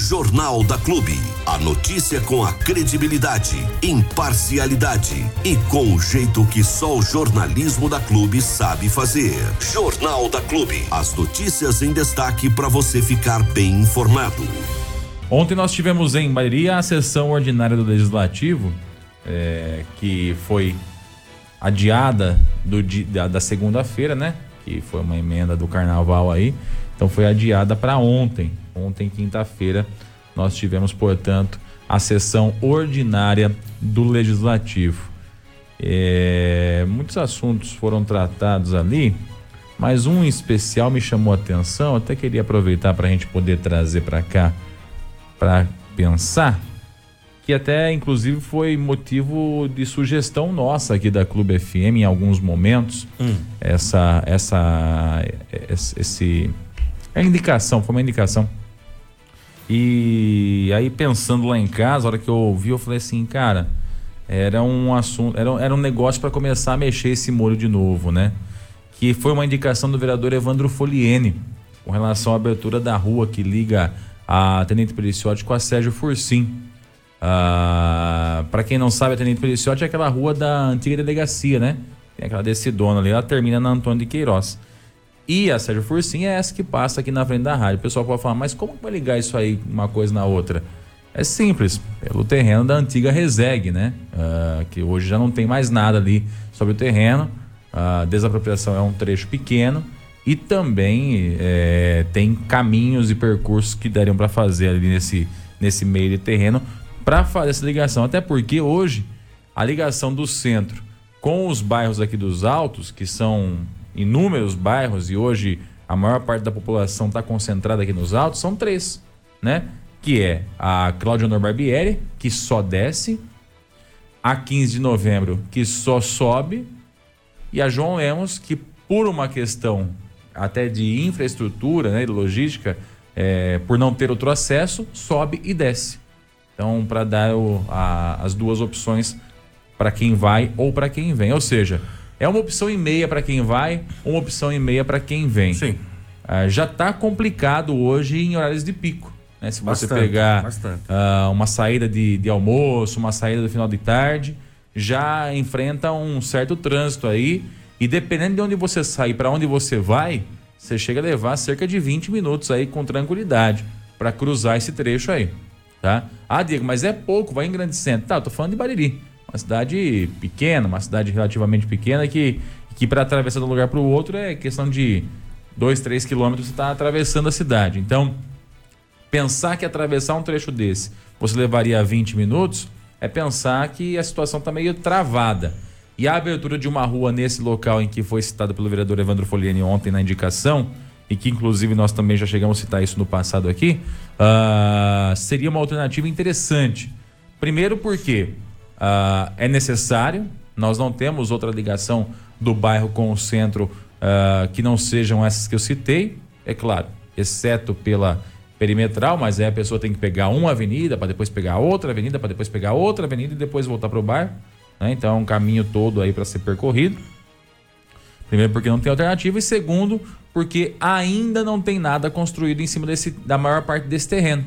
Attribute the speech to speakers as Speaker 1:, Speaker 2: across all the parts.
Speaker 1: Jornal da Clube. A notícia com a credibilidade, imparcialidade e com o jeito que só o jornalismo da Clube sabe fazer. Jornal da Clube. As notícias em destaque para você ficar bem informado.
Speaker 2: Ontem nós tivemos em Bahia a sessão ordinária do Legislativo, é, que foi adiada do, da, da segunda-feira, né? Que foi uma emenda do carnaval aí. Então foi adiada para ontem. Ontem, quinta-feira, nós tivemos, portanto, a sessão ordinária do Legislativo. É, muitos assuntos foram tratados ali, mas um especial me chamou a atenção. Até queria aproveitar para a gente poder trazer para cá para pensar que até inclusive foi motivo de sugestão nossa aqui da Clube FM em alguns momentos. Hum. Essa essa esse é indicação, foi uma indicação. E aí pensando lá em casa, a hora que eu ouvi, eu falei assim, cara, era um assunto, era, era um negócio para começar a mexer esse molho de novo, né? Que foi uma indicação do vereador Evandro Foliene com relação à abertura da rua que liga a Tenente Peliciotti com a Sérgio Fursim. Ah, para quem não sabe, a Tenente Peliciotti é aquela rua da antiga delegacia, né? Tem aquela decidona ali, ela termina na Antônio de Queiroz. E a Sérgio Fursim é essa que passa aqui na frente da rádio. O pessoal pode falar, mas como vai ligar isso aí, uma coisa na outra? É simples, pelo terreno da antiga Reseg, né? Uh, que hoje já não tem mais nada ali sobre o terreno. A desapropriação é um trecho pequeno e também é, tem caminhos e percursos que dariam para fazer ali nesse, nesse meio de terreno para fazer essa ligação. Até porque hoje a ligação do centro com os bairros aqui dos Altos, que são inúmeros bairros e hoje a maior parte da população está concentrada aqui nos Altos, são três, né? Que é a Cláudia Honor Barbieri, que só desce, a 15 de novembro, que só sobe, e a João Lemos, que por uma questão até de infraestrutura, né, de logística, é, por não ter outro acesso, sobe e desce. Então, para dar o, a, as duas opções para quem vai ou para quem vem. Ou seja, é uma opção e meia para quem vai, uma opção e meia para quem vem.
Speaker 3: Sim.
Speaker 2: Ah, já está complicado hoje em horários de pico. Né? Se bastante, você pegar ah, uma saída de, de almoço, uma saída do final de tarde, já enfrenta um certo trânsito aí. E dependendo de onde você sai, para onde você vai, você chega a levar cerca de 20 minutos aí com tranquilidade para cruzar esse trecho aí, tá? Ah, Diego, mas é pouco, vai em Grande Centro. Tá, eu tô falando de Bariri. Uma cidade pequena, uma cidade relativamente pequena que, que para atravessar de um lugar para o outro é questão de 2, 3 quilômetros você está atravessando a cidade. Então, pensar que atravessar um trecho desse você levaria 20 minutos é pensar que a situação está meio travada. E a abertura de uma rua nesse local em que foi citado pelo vereador Evandro Foliani ontem na indicação, e que inclusive nós também já chegamos a citar isso no passado aqui, uh, seria uma alternativa interessante. Primeiro porque uh, é necessário, nós não temos outra ligação do bairro com o centro uh, que não sejam essas que eu citei, é claro, exceto pela perimetral, mas aí a pessoa tem que pegar uma avenida para depois pegar outra avenida, para depois pegar outra avenida e depois voltar para o bairro. Né? Então é um caminho todo aí para ser percorrido. Primeiro, porque não tem alternativa, e segundo, porque ainda não tem nada construído em cima desse, da maior parte desse terreno.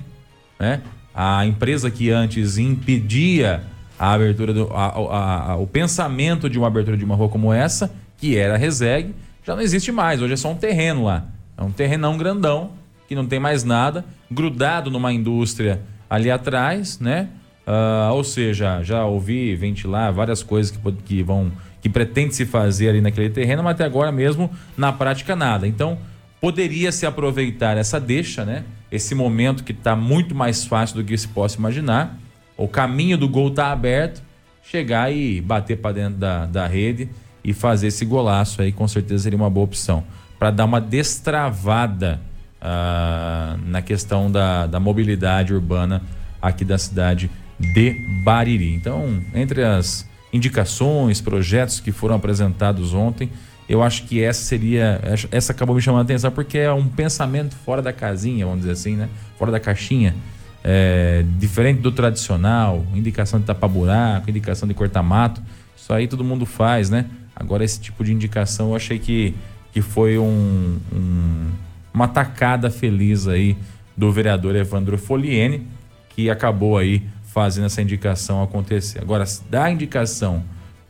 Speaker 2: Né? A empresa que antes impedia a abertura do. A, a, a, o pensamento de uma abertura de uma rua como essa, que era a Reseg, já não existe mais. Hoje é só um terreno lá. É um terrenão grandão, que não tem mais nada, grudado numa indústria ali atrás, né? Uh, ou seja, já ouvi ventilar várias coisas que, que vão que pretende se fazer ali naquele terreno, mas até agora mesmo na prática nada. Então poderia se aproveitar essa deixa, né? Esse momento que está muito mais fácil do que se possa imaginar. O caminho do gol está aberto, chegar e bater para dentro da, da rede e fazer esse golaço aí, com certeza seria uma boa opção para dar uma destravada uh, na questão da, da mobilidade urbana aqui da cidade de Bariri. Então, entre as indicações, projetos que foram apresentados ontem, eu acho que essa seria, essa acabou me chamando a atenção porque é um pensamento fora da casinha, vamos dizer assim, né? Fora da caixinha. É, diferente do tradicional, indicação de tapar buraco, indicação de cortar mato, isso aí todo mundo faz, né? Agora esse tipo de indicação eu achei que, que foi um, um uma tacada feliz aí do vereador Evandro Foliene, que acabou aí fazendo essa indicação acontecer. Agora, da indicação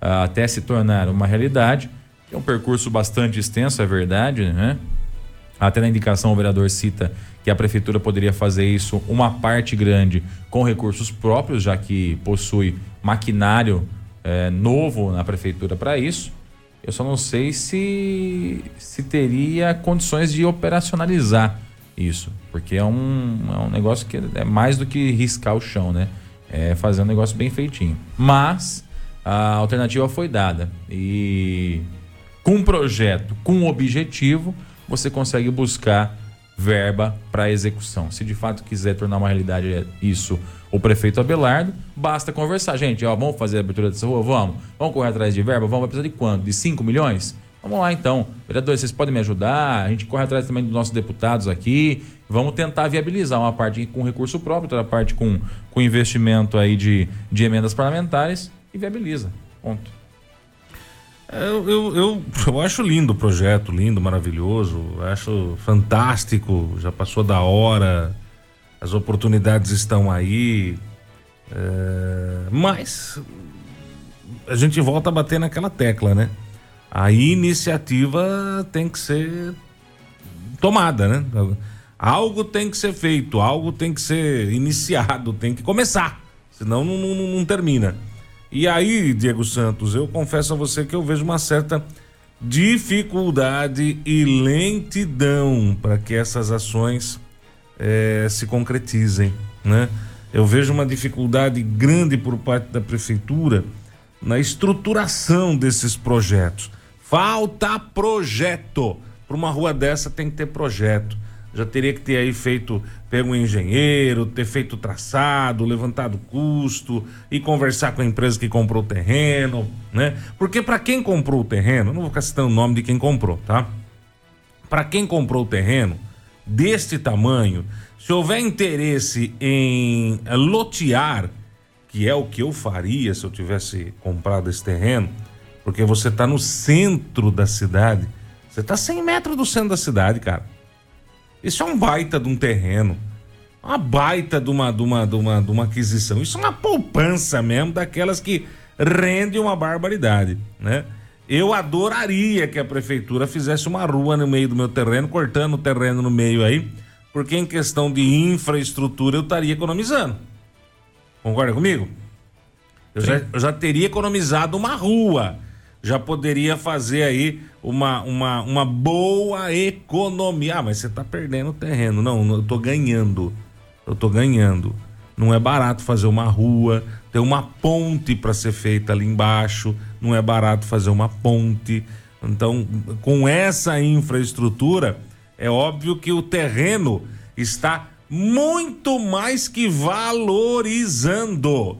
Speaker 2: uh, até se tornar uma realidade, é um percurso bastante extenso, é verdade, né? Até na indicação o vereador cita que a prefeitura poderia fazer isso uma parte grande com recursos próprios, já que possui maquinário é, novo na prefeitura para isso. Eu só não sei se, se teria condições de operacionalizar isso, porque é um, é um negócio que é mais do que riscar o chão, né? É fazer um negócio bem feitinho. Mas a alternativa foi dada e com um projeto, com um objetivo, você consegue buscar verba para execução. Se de fato quiser tornar uma realidade isso o prefeito Abelardo, basta conversar. Gente, ó, vamos fazer a abertura dessa rua? Vamos. Vamos correr atrás de verba? Vamos. Vai precisar de quanto? De 5 milhões? Vamos lá então. Vereadores, vocês podem me ajudar? A gente corre atrás também dos nossos deputados aqui. Vamos tentar viabilizar uma parte com recurso próprio, outra parte com, com investimento aí de, de emendas parlamentares e viabiliza. Ponto.
Speaker 3: Eu, eu, eu, eu, acho lindo o projeto, lindo, maravilhoso, acho fantástico, já passou da hora, as oportunidades estão aí, é, mas a gente volta a bater naquela tecla, né? A iniciativa tem que ser tomada, né? Algo tem que ser feito, algo tem que ser iniciado, tem que começar, senão não, não, não termina. E aí, Diego Santos, eu confesso a você que eu vejo uma certa dificuldade e lentidão para que essas ações é, se concretizem, né? Eu vejo uma dificuldade grande por parte da prefeitura na estruturação desses projetos. Falta projeto. Para uma rua dessa tem que ter projeto já teria que ter aí feito, pego um engenheiro, ter feito traçado, levantado custo e conversar com a empresa que comprou o terreno, né? Porque para quem comprou o terreno, não vou ficar citando o nome de quem comprou, tá? Para quem comprou o terreno deste tamanho, se houver interesse em lotear, que é o que eu faria se eu tivesse comprado esse terreno, porque você está no centro da cidade, você está 100 metros do centro da cidade, cara. Isso é um baita de um terreno. Uma baita de uma, de uma, de uma, de uma aquisição. Isso é uma poupança mesmo, daquelas que rende uma barbaridade, né? Eu adoraria que a prefeitura fizesse uma rua no meio do meu terreno, cortando o terreno no meio aí, porque em questão de infraestrutura eu estaria economizando. Concorda comigo? Eu já, eu já teria economizado uma rua já poderia fazer aí uma, uma, uma boa economia. Ah, mas você está perdendo terreno. Não, eu estou ganhando. Eu estou ganhando. Não é barato fazer uma rua, tem uma ponte para ser feita ali embaixo, não é barato fazer uma ponte. Então, com essa infraestrutura, é óbvio que o terreno está muito mais que valorizando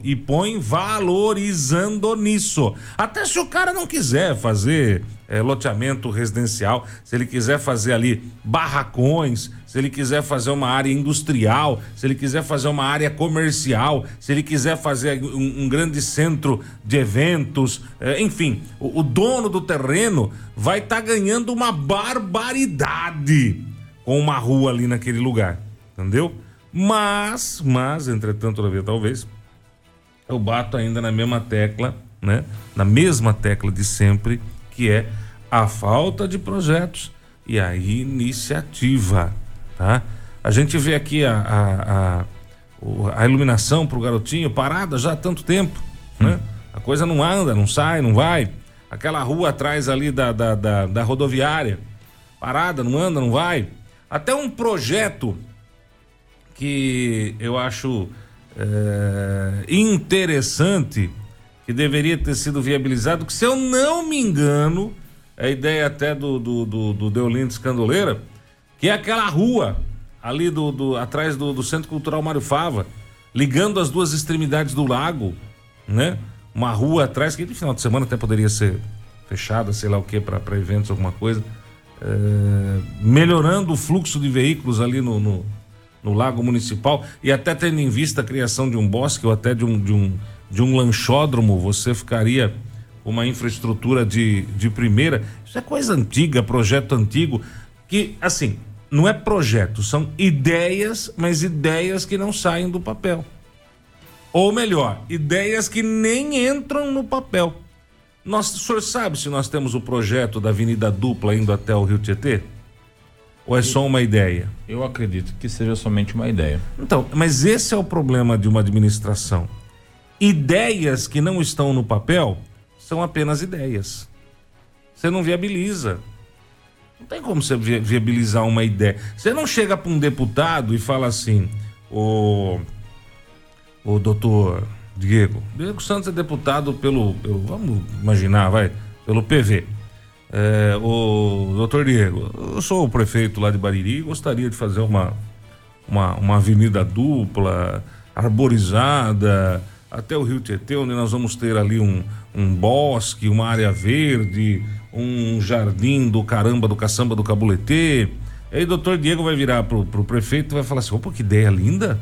Speaker 3: e põe valorizando nisso. Até se o cara não quiser fazer é, loteamento residencial, se ele quiser fazer ali barracões, se ele quiser fazer uma área industrial, se ele quiser fazer uma área comercial, se ele quiser fazer um, um grande centro de eventos, é, enfim, o, o, dono do terreno vai estar tá ganhando uma barbaridade com uma rua ali naquele lugar entendeu? Mas, mas, entretanto, todavia, talvez, eu bato ainda na mesma tecla, né? Na mesma tecla de sempre, que é a falta de projetos e a iniciativa, tá? A gente vê aqui a, a, a, a iluminação pro garotinho parada já há tanto tempo, né? A coisa não anda, não sai, não vai. Aquela rua atrás ali da, da, da, da rodoviária, parada, não anda, não vai. Até um projeto que eu acho é, interessante, que deveria ter sido viabilizado, que se eu não me engano, é a ideia até do, do, do, do Deolindo Escandoleira, que é aquela rua ali do, do atrás do, do Centro Cultural Mário Fava, ligando as duas extremidades do lago, né? Uma rua atrás, que no final de semana até poderia ser fechada, sei lá o que, para eventos, alguma coisa. É, melhorando o fluxo de veículos ali no, no, no Lago Municipal e até tendo em vista a criação de um bosque ou até de um, de um, de um lanchódromo, você ficaria com uma infraestrutura de, de primeira. Isso é coisa antiga, projeto antigo, que, assim, não é projeto, são ideias, mas ideias que não saem do papel. Ou melhor, ideias que nem entram no papel. Nós, o senhor sabe se nós temos o projeto da Avenida Dupla indo até o Rio Tietê? Ou é só uma ideia?
Speaker 2: Eu acredito que seja somente uma ideia.
Speaker 3: Então, mas esse é o problema de uma administração. Ideias que não estão no papel são apenas ideias. Você não viabiliza. Não tem como você viabilizar uma ideia. Você não chega para um deputado e fala assim: o, o doutor Diego, Diego Santos é deputado pelo, pelo vamos imaginar, vai, pelo PV. É, o doutor Diego, eu sou o prefeito lá de Bariri e gostaria de fazer uma, uma, uma avenida dupla, arborizada, até o Rio Tietê, onde nós vamos ter ali um, um bosque, uma área verde, um jardim do caramba, do caçamba do Cabuletê. Aí o doutor Diego vai virar pro, pro prefeito e vai falar assim: opa, que ideia linda!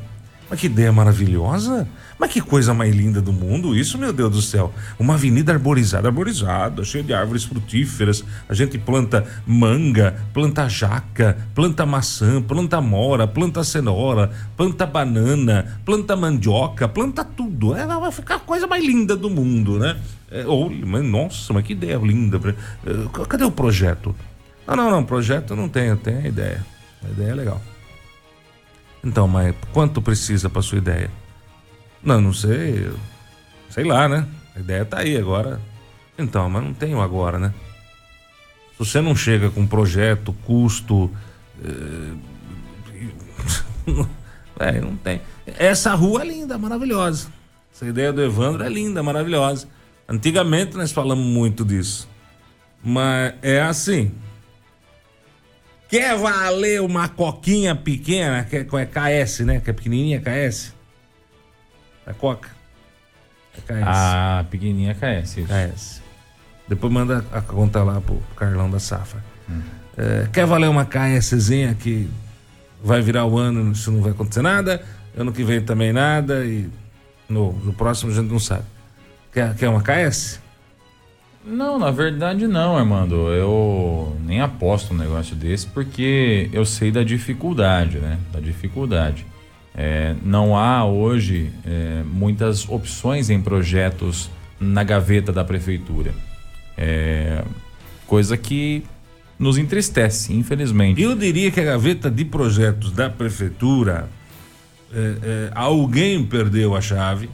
Speaker 3: Mas que ideia maravilhosa! Mas que coisa mais linda do mundo isso, meu Deus do céu! Uma avenida arborizada, arborizada, cheia de árvores frutíferas. A gente planta manga, planta jaca, planta maçã, planta mora, planta cenoura, planta banana, planta mandioca, planta tudo. Ela vai ficar a coisa mais linda do mundo, né? É, ou, mas, nossa, mas que ideia linda. É, cadê o projeto? Não, não, não, projeto não eu tenho a ideia. A ideia é legal. Então, mas quanto precisa para sua ideia? Não, não sei. Sei lá, né? A ideia tá aí agora. Então, mas não tenho agora, né? Se você não chega com projeto, custo. É, não tem. Essa rua é linda, maravilhosa. Essa ideia do Evandro é linda, maravilhosa. Antigamente nós falamos muito disso. Mas é assim. Quer valer uma coquinha pequena, que é, é KS, né? Que é pequenininha, KS? É Coca.
Speaker 2: É KS. Ah, pequenininha KS. Isso.
Speaker 3: KS. Depois manda a conta lá pro Carlão da Safra. Hum. É, quer valer uma KSzinha que vai virar o ano, isso não vai acontecer nada. Ano que vem também nada. E no, no próximo a gente não sabe. Quer, quer uma KS?
Speaker 2: Não, na verdade não, Armando. Eu nem aposto um negócio desse porque eu sei da dificuldade, né? Da dificuldade. É, não há hoje é, muitas opções em projetos na gaveta da prefeitura. É, coisa que nos entristece, infelizmente.
Speaker 3: Eu diria que a gaveta de projetos da prefeitura, é, é, alguém perdeu a chave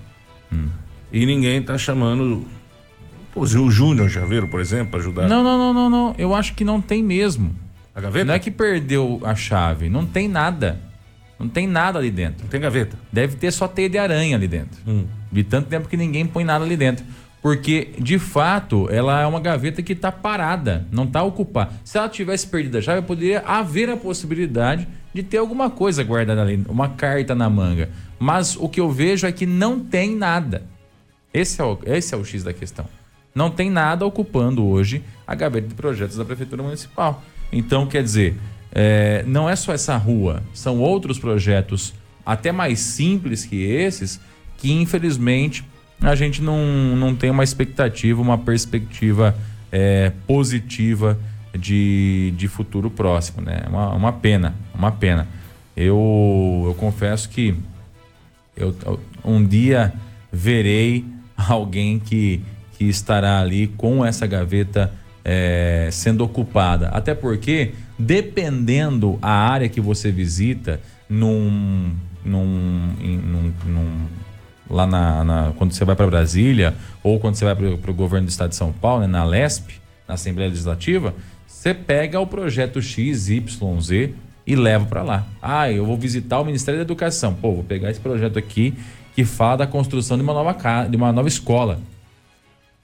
Speaker 3: hum. e ninguém está chamando o Júnior Javeiro, por exemplo, ajudar.
Speaker 2: Não, não, não, não, não. Eu acho que não tem mesmo. A gaveta? Não é que perdeu a chave, não tem nada. Não tem nada ali dentro. Não
Speaker 3: tem gaveta.
Speaker 2: Deve ter só teia de aranha ali dentro. Hum. De tanto tempo que ninguém põe nada ali dentro. Porque, de fato, ela é uma gaveta que está parada, não está ocupada. Se ela tivesse perdido a chave, poderia haver a possibilidade de ter alguma coisa guardada ali, uma carta na manga. Mas o que eu vejo é que não tem nada. Esse é o, esse é o X da questão. Não tem nada ocupando hoje a gaveta de projetos da Prefeitura Municipal. Então, quer dizer, é, não é só essa rua, são outros projetos até mais simples que esses, que infelizmente a gente não, não tem uma expectativa, uma perspectiva é, positiva de, de futuro próximo, né? É uma, uma pena, uma pena. Eu, eu confesso que eu, um dia verei alguém que que estará ali com essa gaveta é, sendo ocupada. Até porque, dependendo a área que você visita, num, num, num, num lá na, na, quando você vai para Brasília ou quando você vai para o governo do estado de São Paulo, né, na LESP, na Assembleia Legislativa, você pega o projeto XYZ e leva para lá. Ah, eu vou visitar o Ministério da Educação. Pô, vou pegar esse projeto aqui que fala da construção de uma nova casa, de uma nova escola.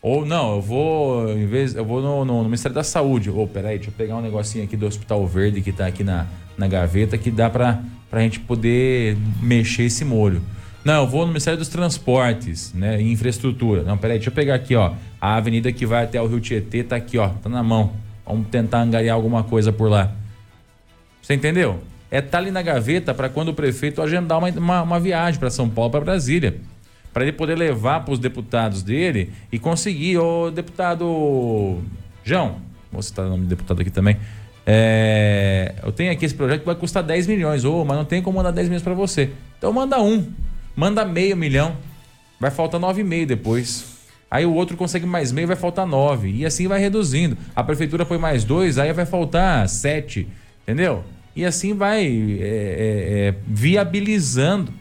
Speaker 2: Ou não, eu vou, em vez, eu vou no, no, no Ministério da Saúde. Ou, oh, peraí, deixa eu pegar um negocinho aqui do Hospital Verde que tá aqui na, na gaveta que dá pra, pra gente poder mexer esse molho. Não, eu vou no Ministério dos Transportes, né? Infraestrutura. Não, peraí, deixa eu pegar aqui, ó. A avenida que vai até o Rio Tietê tá aqui, ó. Tá na mão. Vamos tentar angariar alguma coisa por lá. Você entendeu? É tá ali na gaveta para quando o prefeito agendar uma, uma, uma viagem para São Paulo, para Brasília para ele poder levar para os deputados dele e conseguir, ô deputado João, vou citar o nome do deputado aqui também, É, eu tenho aqui esse projeto que vai custar 10 milhões, oh, mas não tem como mandar 10 milhões para você. Então manda um, manda meio milhão, vai faltar 9,5 depois. Aí o outro consegue mais meio, vai faltar 9. E assim vai reduzindo. A prefeitura põe mais dois, aí vai faltar 7. Entendeu? E assim vai é, é, é, viabilizando.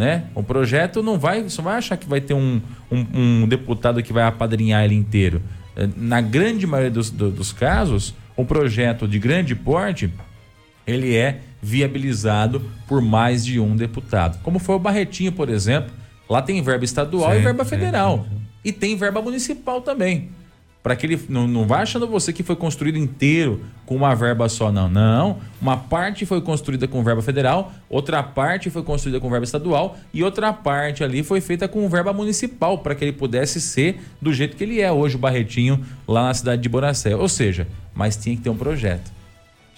Speaker 2: Né? O projeto não vai, você vai achar que vai ter um, um, um deputado que vai apadrinhar ele inteiro. É, na grande maioria dos, dos casos, um projeto de grande porte, ele é viabilizado por mais de um deputado. Como foi o Barretinho, por exemplo. Lá tem verba estadual sim, e verba federal. Sim, sim, e tem verba municipal também. Para que ele não, não vá achando você que foi construído inteiro com uma verba só, não. Não. Uma parte foi construída com verba federal, outra parte foi construída com verba estadual e outra parte ali foi feita com verba municipal para que ele pudesse ser do jeito que ele é hoje, o Barretinho, lá na cidade de Boracé. Ou seja, mas tinha que ter um projeto,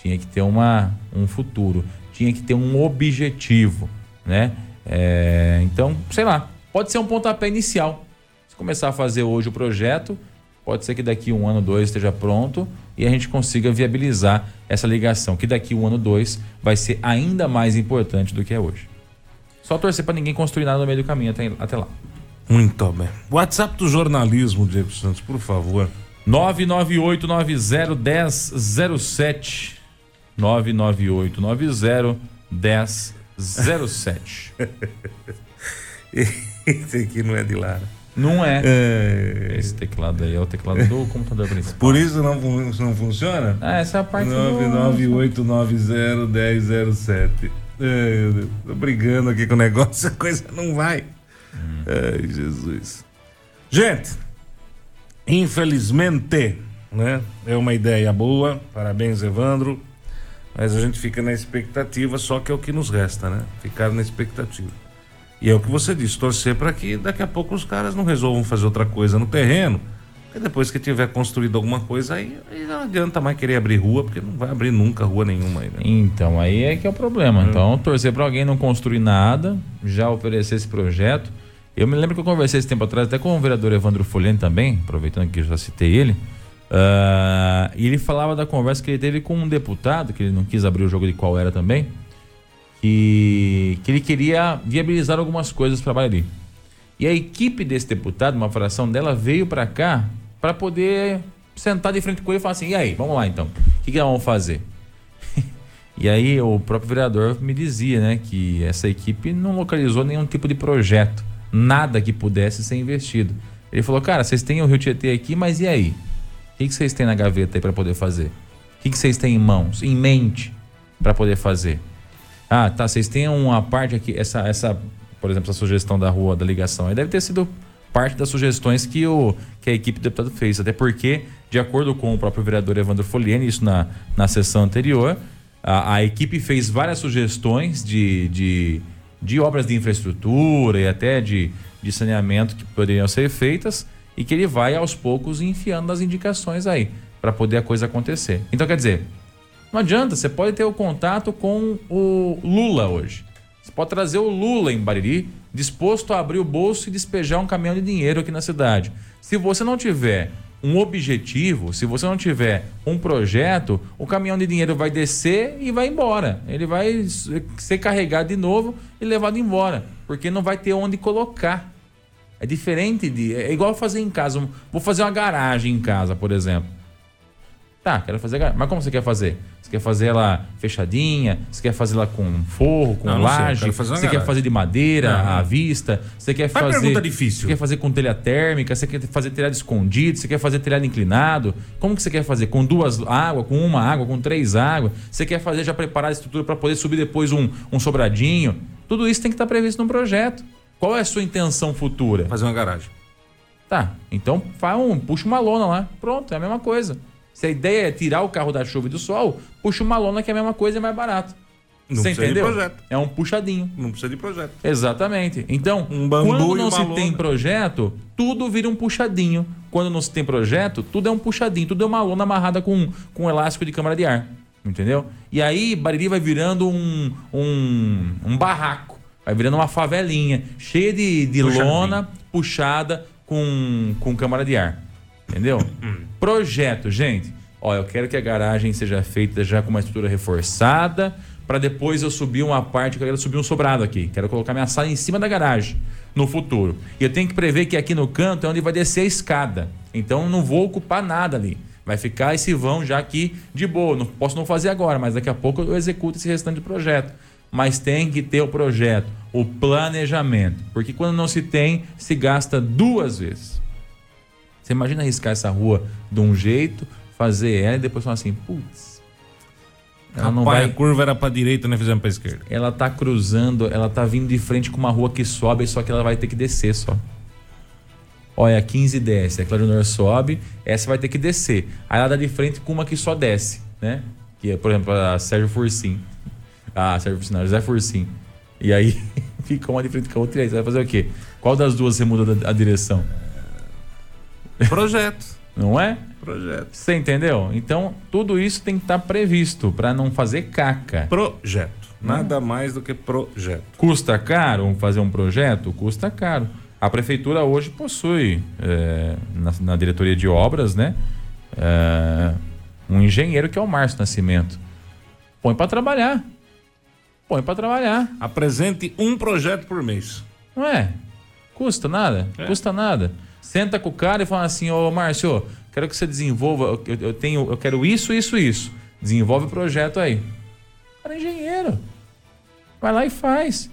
Speaker 2: tinha que ter uma, um futuro, tinha que ter um objetivo, né? É, então, sei lá, pode ser um pontapé inicial. Se começar a fazer hoje o projeto Pode ser que daqui um ano, dois esteja pronto e a gente consiga viabilizar essa ligação, que daqui um ano, dois vai ser ainda mais importante do que é hoje. Só torcer para ninguém construir nada no meio do caminho até, até lá.
Speaker 3: Muito bem. WhatsApp do jornalismo, Diego Santos, por favor.
Speaker 2: 998901007. 998901007.
Speaker 3: Esse aqui não é de Lara.
Speaker 2: Não é. é. Esse teclado aí é o teclado do computador principal.
Speaker 3: Por isso não, não funciona?
Speaker 2: Ah, essa é a parte
Speaker 3: 998901007. É, tô brigando aqui com o negócio, a coisa não vai. Hum. Ai, Jesus. Gente, infelizmente, né? É uma ideia boa. Parabéns, Evandro. Mas a gente fica na expectativa, só que é o que nos resta, né? Ficar na expectativa. E é o que você disse, torcer para que daqui a pouco os caras não resolvam fazer outra coisa no terreno. E depois que tiver construído alguma coisa, aí, aí, não adianta mais querer abrir rua, porque não vai abrir nunca rua nenhuma. Aí, né?
Speaker 2: Então, aí é que é o problema. É. Então, torcer para alguém não construir nada, já oferecer esse projeto. Eu me lembro que eu conversei esse tempo atrás até com o vereador Evandro Folhani também, aproveitando que eu já citei ele. Uh, e ele falava da conversa que ele teve com um deputado, que ele não quis abrir o jogo de qual era também que, que ele queria viabilizar algumas coisas para Bariri. E a equipe desse deputado, uma fração dela, veio para cá para poder sentar de frente com ele e falar assim: e aí, vamos lá então, o que, que nós vamos fazer? e aí o próprio vereador me dizia né, que essa equipe não localizou nenhum tipo de projeto, nada que pudesse ser investido. Ele falou: cara, vocês têm o Rio Tietê aqui, mas e aí? O que, que vocês têm na gaveta aí para poder fazer? O que, que vocês têm em mãos, em mente, para poder fazer? Ah, tá. Vocês têm uma parte aqui, essa, essa, por exemplo, essa sugestão da rua da ligação aí deve ter sido parte das sugestões que, o, que a equipe do deputado fez. Até porque, de acordo com o próprio vereador Evandro Foliene, isso na, na sessão anterior, a, a equipe fez várias sugestões de, de, de obras de infraestrutura e até de, de saneamento que poderiam ser feitas e que ele vai aos poucos enfiando as indicações aí para poder a coisa acontecer. Então, quer dizer, não adianta, você pode ter o contato com o Lula hoje. Você pode trazer o Lula em Bariri, disposto a abrir o bolso e despejar um caminhão de dinheiro aqui na cidade. Se você não tiver um objetivo, se você não tiver um projeto, o caminhão de dinheiro vai descer e vai embora. Ele vai ser carregado de novo e levado embora, porque não vai ter onde colocar. É diferente de. É igual fazer em casa. Vou fazer uma garagem em casa, por exemplo. Tá, quero fazer garagem. Mas como você quer fazer? Quer fazer ela fechadinha, você quer fazer ela com forro, com não, laje, você quer fazer de madeira não, à vista, você quer fazer.
Speaker 3: pergunta difícil.
Speaker 2: Você quer fazer com telha térmica, você quer fazer telhado escondido, você quer fazer telhado inclinado. Como que você quer fazer? Com duas águas, com uma água, com três águas? Você quer fazer já preparar a estrutura para poder subir depois um, um sobradinho? Tudo isso tem que estar previsto no projeto. Qual é a sua intenção futura?
Speaker 3: Fazer uma garagem.
Speaker 2: Tá, então faz um, puxa uma lona lá. Pronto, é a mesma coisa. Se a ideia é tirar o carro da chuva e do sol, puxa uma lona que é a mesma coisa e é mais barato. Não Você entendeu? De projeto. É um puxadinho.
Speaker 3: Não precisa de projeto.
Speaker 2: Exatamente. Então, um quando não se lona. tem projeto, tudo vira um puxadinho. Quando não se tem projeto, tudo é um puxadinho, tudo é uma lona amarrada com, com um elástico de câmara de ar. Entendeu? E aí, Bariri vai virando um, um, um barraco. Vai virando uma favelinha, cheia de, de lona puxada com, com câmara de ar. Entendeu? Projeto, gente. Ó, eu quero que a garagem seja feita já com uma estrutura reforçada, para depois eu subir uma parte, eu quero subir um sobrado aqui. Quero colocar minha sala em cima da garagem no futuro. E eu tenho que prever que aqui no canto é onde vai descer a escada. Então não vou ocupar nada ali. Vai ficar esse vão já aqui de boa. Não posso não fazer agora, mas daqui a pouco eu executo esse restante do projeto. Mas tem que ter o projeto, o planejamento. Porque quando não se tem, se gasta duas vezes. Você imagina arriscar essa rua de um jeito, fazer ela e depois falar assim, putz.
Speaker 3: Ela Rapaz, não vai... a curva era para direita, né? Fizemos para esquerda.
Speaker 2: Ela tá cruzando, ela tá vindo de frente com uma rua que sobe, só que ela vai ter que descer só. Olha, a 15 desce, a Claudionor sobe, essa vai ter que descer. Aí ela dá de frente com uma que só desce, né? Que é, por exemplo, a Sérgio Fursim. Ah, Sérgio Fursim, não, José Fursim. E aí fica uma de frente com a outra e aí você vai fazer o quê? Qual das duas você muda a direção?
Speaker 3: Projeto.
Speaker 2: Não é?
Speaker 3: Projeto.
Speaker 2: Você entendeu? Então, tudo isso tem que estar tá previsto para não fazer caca.
Speaker 3: Projeto. Nada mais do que projeto.
Speaker 2: Custa caro fazer um projeto? Custa caro. A prefeitura hoje possui é, na, na, diretoria de obras, né, é, um engenheiro que é o Márcio Nascimento. Põe para trabalhar. Põe para trabalhar.
Speaker 3: Apresente um projeto por mês.
Speaker 2: Não é? Custa nada? É. Custa nada. Senta com o cara e fala assim: Ô Márcio, quero que você desenvolva. Eu, eu, tenho, eu quero isso, isso, isso. Desenvolve o projeto aí. O cara é engenheiro. Vai lá e faz.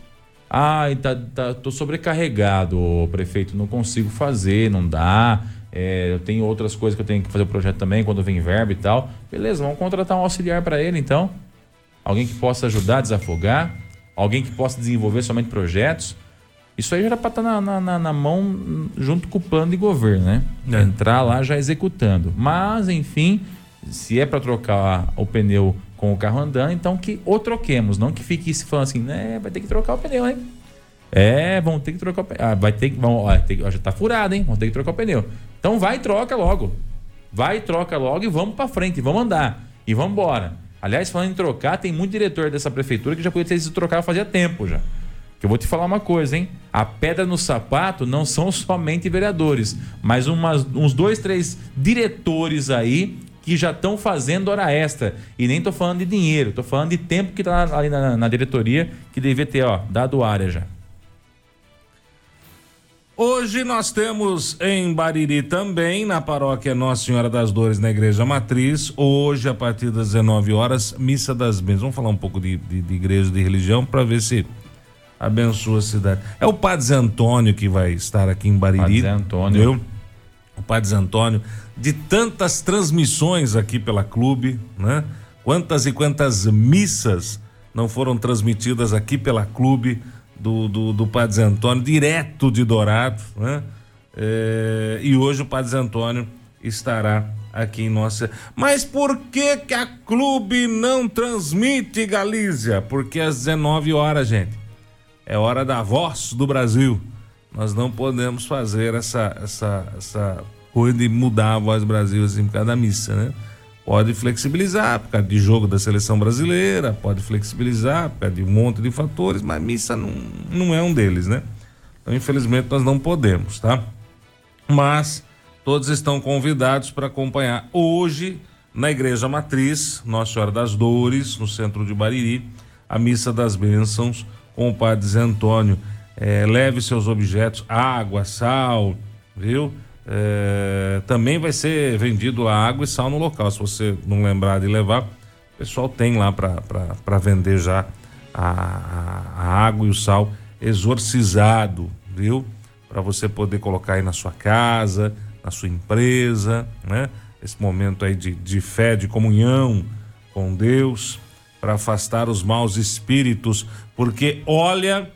Speaker 2: Ah, tá, tá, tô sobrecarregado, prefeito, não consigo fazer, não dá. É, eu tenho outras coisas que eu tenho que fazer o projeto também, quando vem verbo e tal. Beleza, vamos contratar um auxiliar para ele então. Alguém que possa ajudar a desafogar, alguém que possa desenvolver somente projetos. Isso aí já era para estar tá na, na, na, mão junto com o plano de governo, né? É. Entrar lá já executando. Mas, enfim, se é para trocar o pneu com o carro andando, então que o troquemos, não que fique se falando assim, né, vai ter que trocar o pneu, hein? É, vão ter que trocar o pneu. Ah, vai ter que. Vão, ó, ter, ó, já tá furado, hein? Vão ter que trocar o pneu. Então vai e troca logo. Vai e troca logo e vamos para frente, vamos andar. E vamos embora. Aliás, falando em trocar, tem muito diretor dessa prefeitura que já podia ter sido trocar fazia tempo já. Eu vou te falar uma coisa, hein? A pedra no sapato não são somente vereadores, mas umas, uns dois, três diretores aí que já estão fazendo hora extra. E nem estou falando de dinheiro, estou falando de tempo que está ali na, na, diretoria, que devia ter, ó, dado área já.
Speaker 3: Hoje nós temos em Bariri também, na paróquia Nossa Senhora das Dores, na Igreja Matriz. Hoje, a partir das 19 horas, Missa das Bênçãos. Vamos falar um pouco de, de, de igreja de religião para ver se abençoa a cidade. É o Padre Zé Antônio que vai estar aqui em Bariri. Padre Zé
Speaker 2: Antônio.
Speaker 3: Viu? O Padre Zé Antônio de tantas transmissões aqui pela clube, né? Quantas e quantas missas não foram transmitidas aqui pela clube do, do, do Padre Zé Antônio, direto de Dourado, né? É, e hoje o Padre Zé Antônio estará aqui em nossa. Mas por que que a clube não transmite Galícia? Porque às 19 horas, gente, é hora da voz do Brasil. Nós não podemos fazer essa essa essa de mudar a voz do Brasil assim por causa da missa, né? Pode flexibilizar por causa de jogo da seleção brasileira, pode flexibilizar por causa de um monte de fatores, mas missa não, não é um deles, né? Então, infelizmente, nós não podemos, tá? Mas todos estão convidados para acompanhar hoje na Igreja Matriz, Nossa Senhora das Dores, no centro de Bariri, a Missa das Bênçãos com o Padre Zé Antônio. É, leve seus objetos, água, sal, viu? É, também vai ser vendido a água e sal no local. Se você não lembrar de levar, o pessoal tem lá para vender já a, a, água e o sal exorcizado, viu? Para você poder colocar aí na sua casa, na sua empresa, né? Esse momento aí de, de fé, de comunhão com Deus, para afastar os maus espíritos, porque olha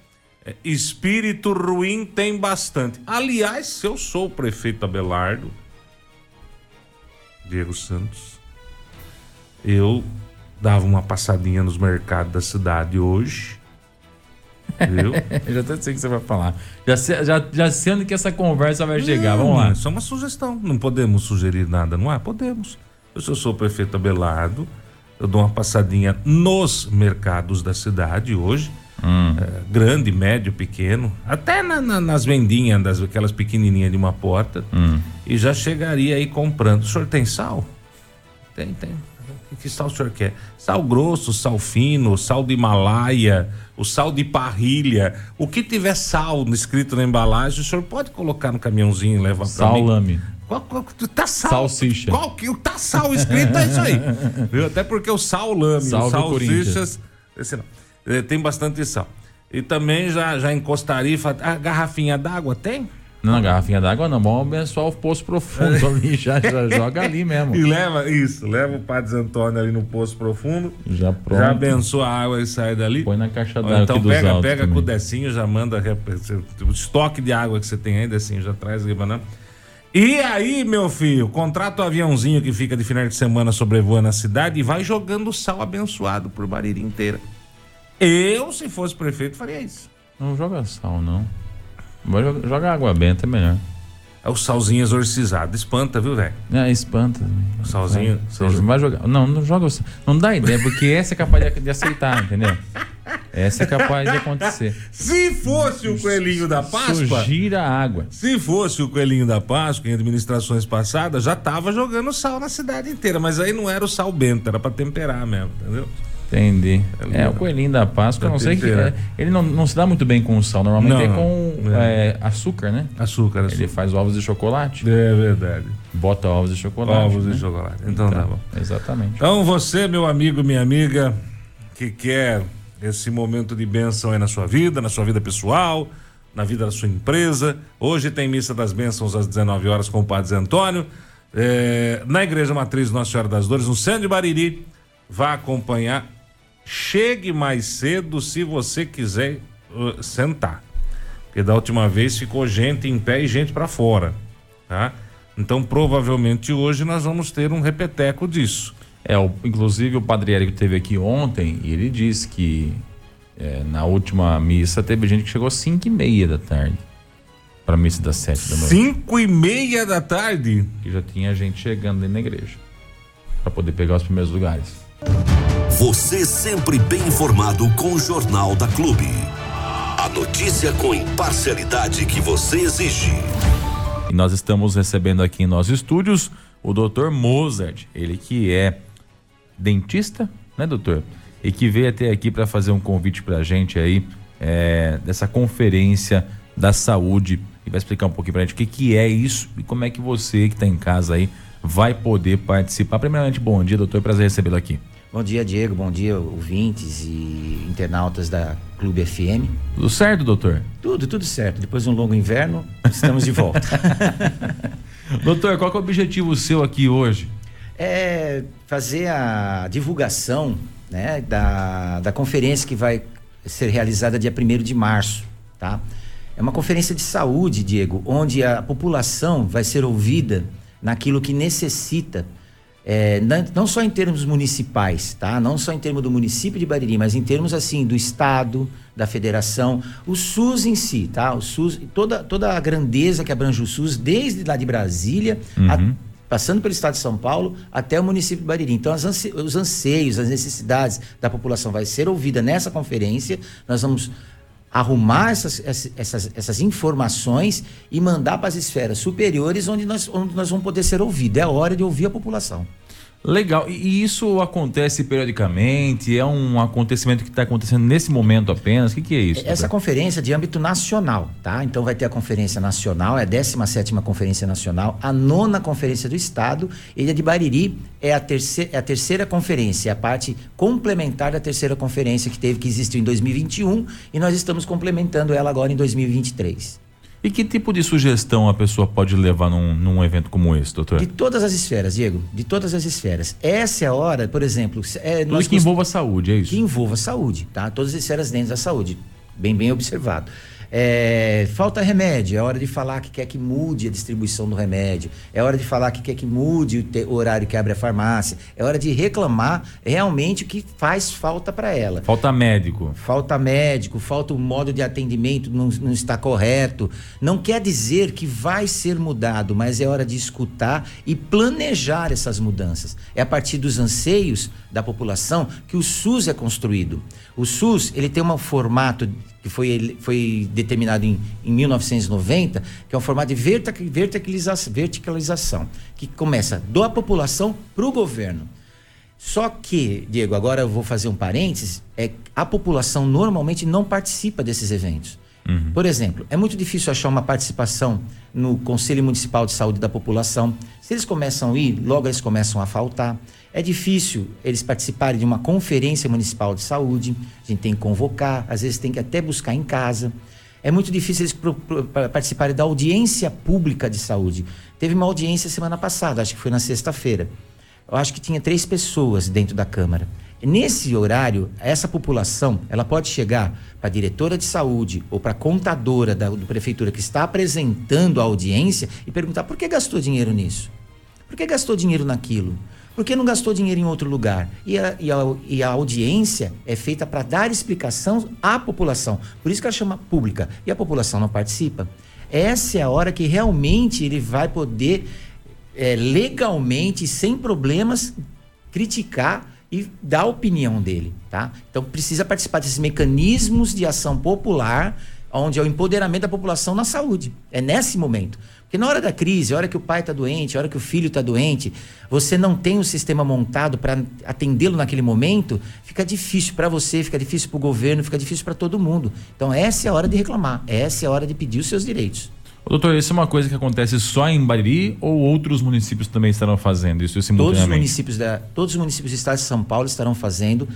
Speaker 3: é, espírito ruim tem bastante. Aliás, se eu sou o prefeito Abelardo, Diego Santos, eu dava uma passadinha nos mercados da cidade hoje. Viu?
Speaker 2: já tô sei o que você vai falar. Já já, já sei onde que essa conversa vai chegar. Vamos lá.
Speaker 3: Isso é uma sugestão. Não podemos sugerir nada, não é? Podemos. Eu, se eu sou o prefeito Abelardo, eu dou uma passadinha nos mercados da cidade hoje Hum. É, grande, médio, pequeno, até na, na, nas vendinhas, das, aquelas pequenininhas de uma porta, hum. e já chegaria aí comprando. O senhor tem sal? Tem, tem. Que sal o senhor quer? Sal grosso, sal fino, sal de Himalaia, o sal de parrilha. O que tiver sal escrito na embalagem, o senhor pode colocar no caminhãozinho e levar para
Speaker 2: mim. Salame.
Speaker 3: Qual, qual, tá sal.
Speaker 2: Salsicha.
Speaker 3: Qual que tá sal escrito é isso aí. Viu? Até porque o sal lame, Salve o salsichas, esse não. É, tem bastante sal. E também já já encostaria a garrafinha d'água tem?
Speaker 2: Não, garrafinha d'água não, vamos abençoar o poço profundo ali, já, já joga ali mesmo.
Speaker 3: E leva, isso, leva o Padre Antônio ali no poço profundo.
Speaker 2: Já pronto.
Speaker 3: Já abençoa a água e sai dali.
Speaker 2: Põe na caixa d'água.
Speaker 3: Então pega, pega com o Decinho, já manda o estoque de água que você tem aí, Decinho, já traz aqui pra E aí, meu filho, contrata o aviãozinho que fica de final de semana sobrevoando a cidade e vai jogando sal abençoado por Bariri inteira. Eu, se fosse prefeito, faria isso.
Speaker 2: Não joga sal, não. Joga água benta, é melhor.
Speaker 3: É o salzinho exorcizado. Espanta, viu, velho?
Speaker 2: É, espanta.
Speaker 3: O salzinho. É, salzinho.
Speaker 2: Vai jogar. Não, não joga. Não dá ideia, porque essa é capaz de, de aceitar, entendeu? Essa é capaz de acontecer.
Speaker 3: Se fosse o coelhinho da Páscoa.
Speaker 2: Gira a água.
Speaker 3: Se fosse o coelhinho da Páscoa, em administrações passadas, já tava jogando sal na cidade inteira. Mas aí não era o sal bento, era para temperar mesmo, entendeu?
Speaker 2: Entendi. É, o coelhinho da Páscoa, não sei que. É, ele não, não se dá muito bem com sal, normalmente não, é com é. É, açúcar, né?
Speaker 3: Açúcar,
Speaker 2: açúcar. Ele faz ovos de chocolate.
Speaker 3: É verdade.
Speaker 2: Bota ovos de chocolate.
Speaker 3: Ovos né? de chocolate. Então, tá então tá bom.
Speaker 2: Exatamente.
Speaker 3: Então você, meu amigo, minha amiga, que quer esse momento de bênção aí na sua vida, na sua vida pessoal, na vida da sua empresa. Hoje tem missa das bênçãos às 19 horas com o Padre Zé Antônio. É, na Igreja Matriz Nossa Senhora das Dores, no centro de Bariri. Vá acompanhar Chegue mais cedo se você quiser uh, sentar. Porque da última vez ficou gente em pé e gente para fora, tá? Então provavelmente hoje nós vamos ter um repeteco disso.
Speaker 2: É, o, inclusive o Padre Érico teve aqui ontem e ele disse que é, na última missa teve gente que chegou às 5 e meia da tarde para missa das 7 da
Speaker 3: noite. 5 e meia da tarde?
Speaker 2: Que já tinha gente chegando na igreja para poder pegar os primeiros lugares.
Speaker 1: Você sempre bem informado com o Jornal da Clube. A notícia com imparcialidade que você exige.
Speaker 2: E nós estamos recebendo aqui em nossos estúdios o Dr. Mozart, ele que é dentista, né, doutor? E que veio até aqui para fazer um convite para a gente aí é, dessa conferência da saúde e vai explicar um pouquinho para a gente o que, que é isso e como é que você que está em casa aí vai poder participar. Primeiramente, bom dia, doutor, prazer recebê-lo aqui.
Speaker 4: Bom dia, Diego. Bom dia, ouvintes e internautas da Clube FM.
Speaker 2: Tudo certo, doutor?
Speaker 4: Tudo, tudo certo. Depois de um longo inverno, estamos de volta.
Speaker 2: doutor, qual é o objetivo seu aqui hoje?
Speaker 4: É fazer a divulgação né, da, da conferência que vai ser realizada dia 1 de março, tá? É uma conferência de saúde, Diego, onde a população vai ser ouvida naquilo que necessita é, não só em termos municipais, tá? Não só em termos do município de Bariri, mas em termos assim do estado, da federação, o SUS em si, tá? O SUS, toda, toda a grandeza que abrange o SUS, desde lá de Brasília, uhum. a, passando pelo estado de São Paulo até o município de Bariri. Então, anse, os anseios, as necessidades da população vai ser ouvida nessa conferência. Nós vamos arrumar essas, essas, essas informações e mandar para as esferas superiores onde nós, onde nós vamos poder ser ouvidos. É hora de ouvir a população.
Speaker 2: Legal. E isso acontece periodicamente? É um acontecimento que está acontecendo nesse momento apenas? O que, que é isso?
Speaker 4: Essa conferência é de âmbito nacional, tá? Então vai ter a conferência nacional, é a 17 conferência nacional, a nona conferência do Estado, e a de Bariri é a, terceira, é a terceira conferência, é a parte complementar da terceira conferência que teve, que existiu em 2021, e nós estamos complementando ela agora em 2023.
Speaker 2: E que tipo de sugestão a pessoa pode levar num, num evento como esse, doutor?
Speaker 4: De todas as esferas, Diego. De todas as esferas. Essa é a hora, por exemplo. É,
Speaker 2: Tudo que envolva saúde, é isso?
Speaker 4: Que envolva saúde, tá? Todas as esferas dentro da saúde. Bem, bem observado. É, falta remédio, é hora de falar que quer que mude a distribuição do remédio, é hora de falar que quer que mude o, te, o horário que abre a farmácia, é hora de reclamar realmente o que faz falta para ela.
Speaker 2: Falta médico.
Speaker 4: Falta médico, falta o modo de atendimento não, não está correto. Não quer dizer que vai ser mudado, mas é hora de escutar e planejar essas mudanças. É a partir dos anseios da população que o SUS é construído. O SUS ele tem um formato que foi, foi determinado em, em 1990, que é um formato de verticalização, verticalização que começa da população para o governo. Só que, Diego, agora eu vou fazer um parênteses, é a população normalmente não participa desses eventos. Uhum. Por exemplo, é muito difícil achar uma participação no Conselho Municipal de Saúde da população. Se eles começam a ir, logo eles começam a faltar. É difícil eles participarem de uma conferência municipal de saúde. A gente tem que convocar, às vezes tem que até buscar em casa. É muito difícil eles participarem da audiência pública de saúde. Teve uma audiência semana passada, acho que foi na sexta-feira. Eu acho que tinha três pessoas dentro da Câmara. Nesse horário, essa população, ela pode chegar para a diretora de saúde ou para a contadora da do prefeitura que está apresentando a audiência e perguntar por que gastou dinheiro nisso? Por que gastou dinheiro naquilo? Por que não gastou dinheiro em outro lugar? E a, e a, e a audiência é feita para dar explicação à população. Por isso que ela chama pública. E a população não participa. Essa é a hora que realmente ele vai poder, é, legalmente, sem problemas, criticar e dar a opinião dele, tá? Então precisa participar desses mecanismos de ação popular, onde é o empoderamento da população na saúde. É nesse momento. Porque na hora da crise, a hora que o pai está doente, a hora que o filho está doente, você não tem o sistema montado para atendê-lo naquele momento, fica difícil para você, fica difícil para o governo, fica difícil para todo mundo. Então essa é a hora de reclamar, essa é a hora de pedir os seus direitos.
Speaker 2: Doutor, isso é uma coisa que acontece só em Bariri ou outros municípios também estarão fazendo isso
Speaker 4: Todos os municípios da, todos os municípios do estado de São Paulo estarão fazendo.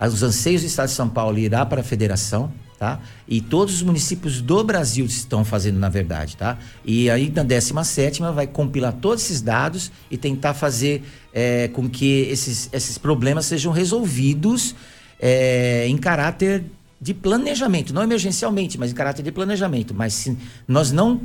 Speaker 4: Os anseios do estado de São Paulo irá para a federação, tá? E todos os municípios do Brasil estão fazendo, na verdade, tá? E aí na 17 vai compilar todos esses dados e tentar fazer é, com que esses, esses problemas sejam resolvidos é, em caráter de planejamento, não emergencialmente, mas em caráter de planejamento. Mas se nós não,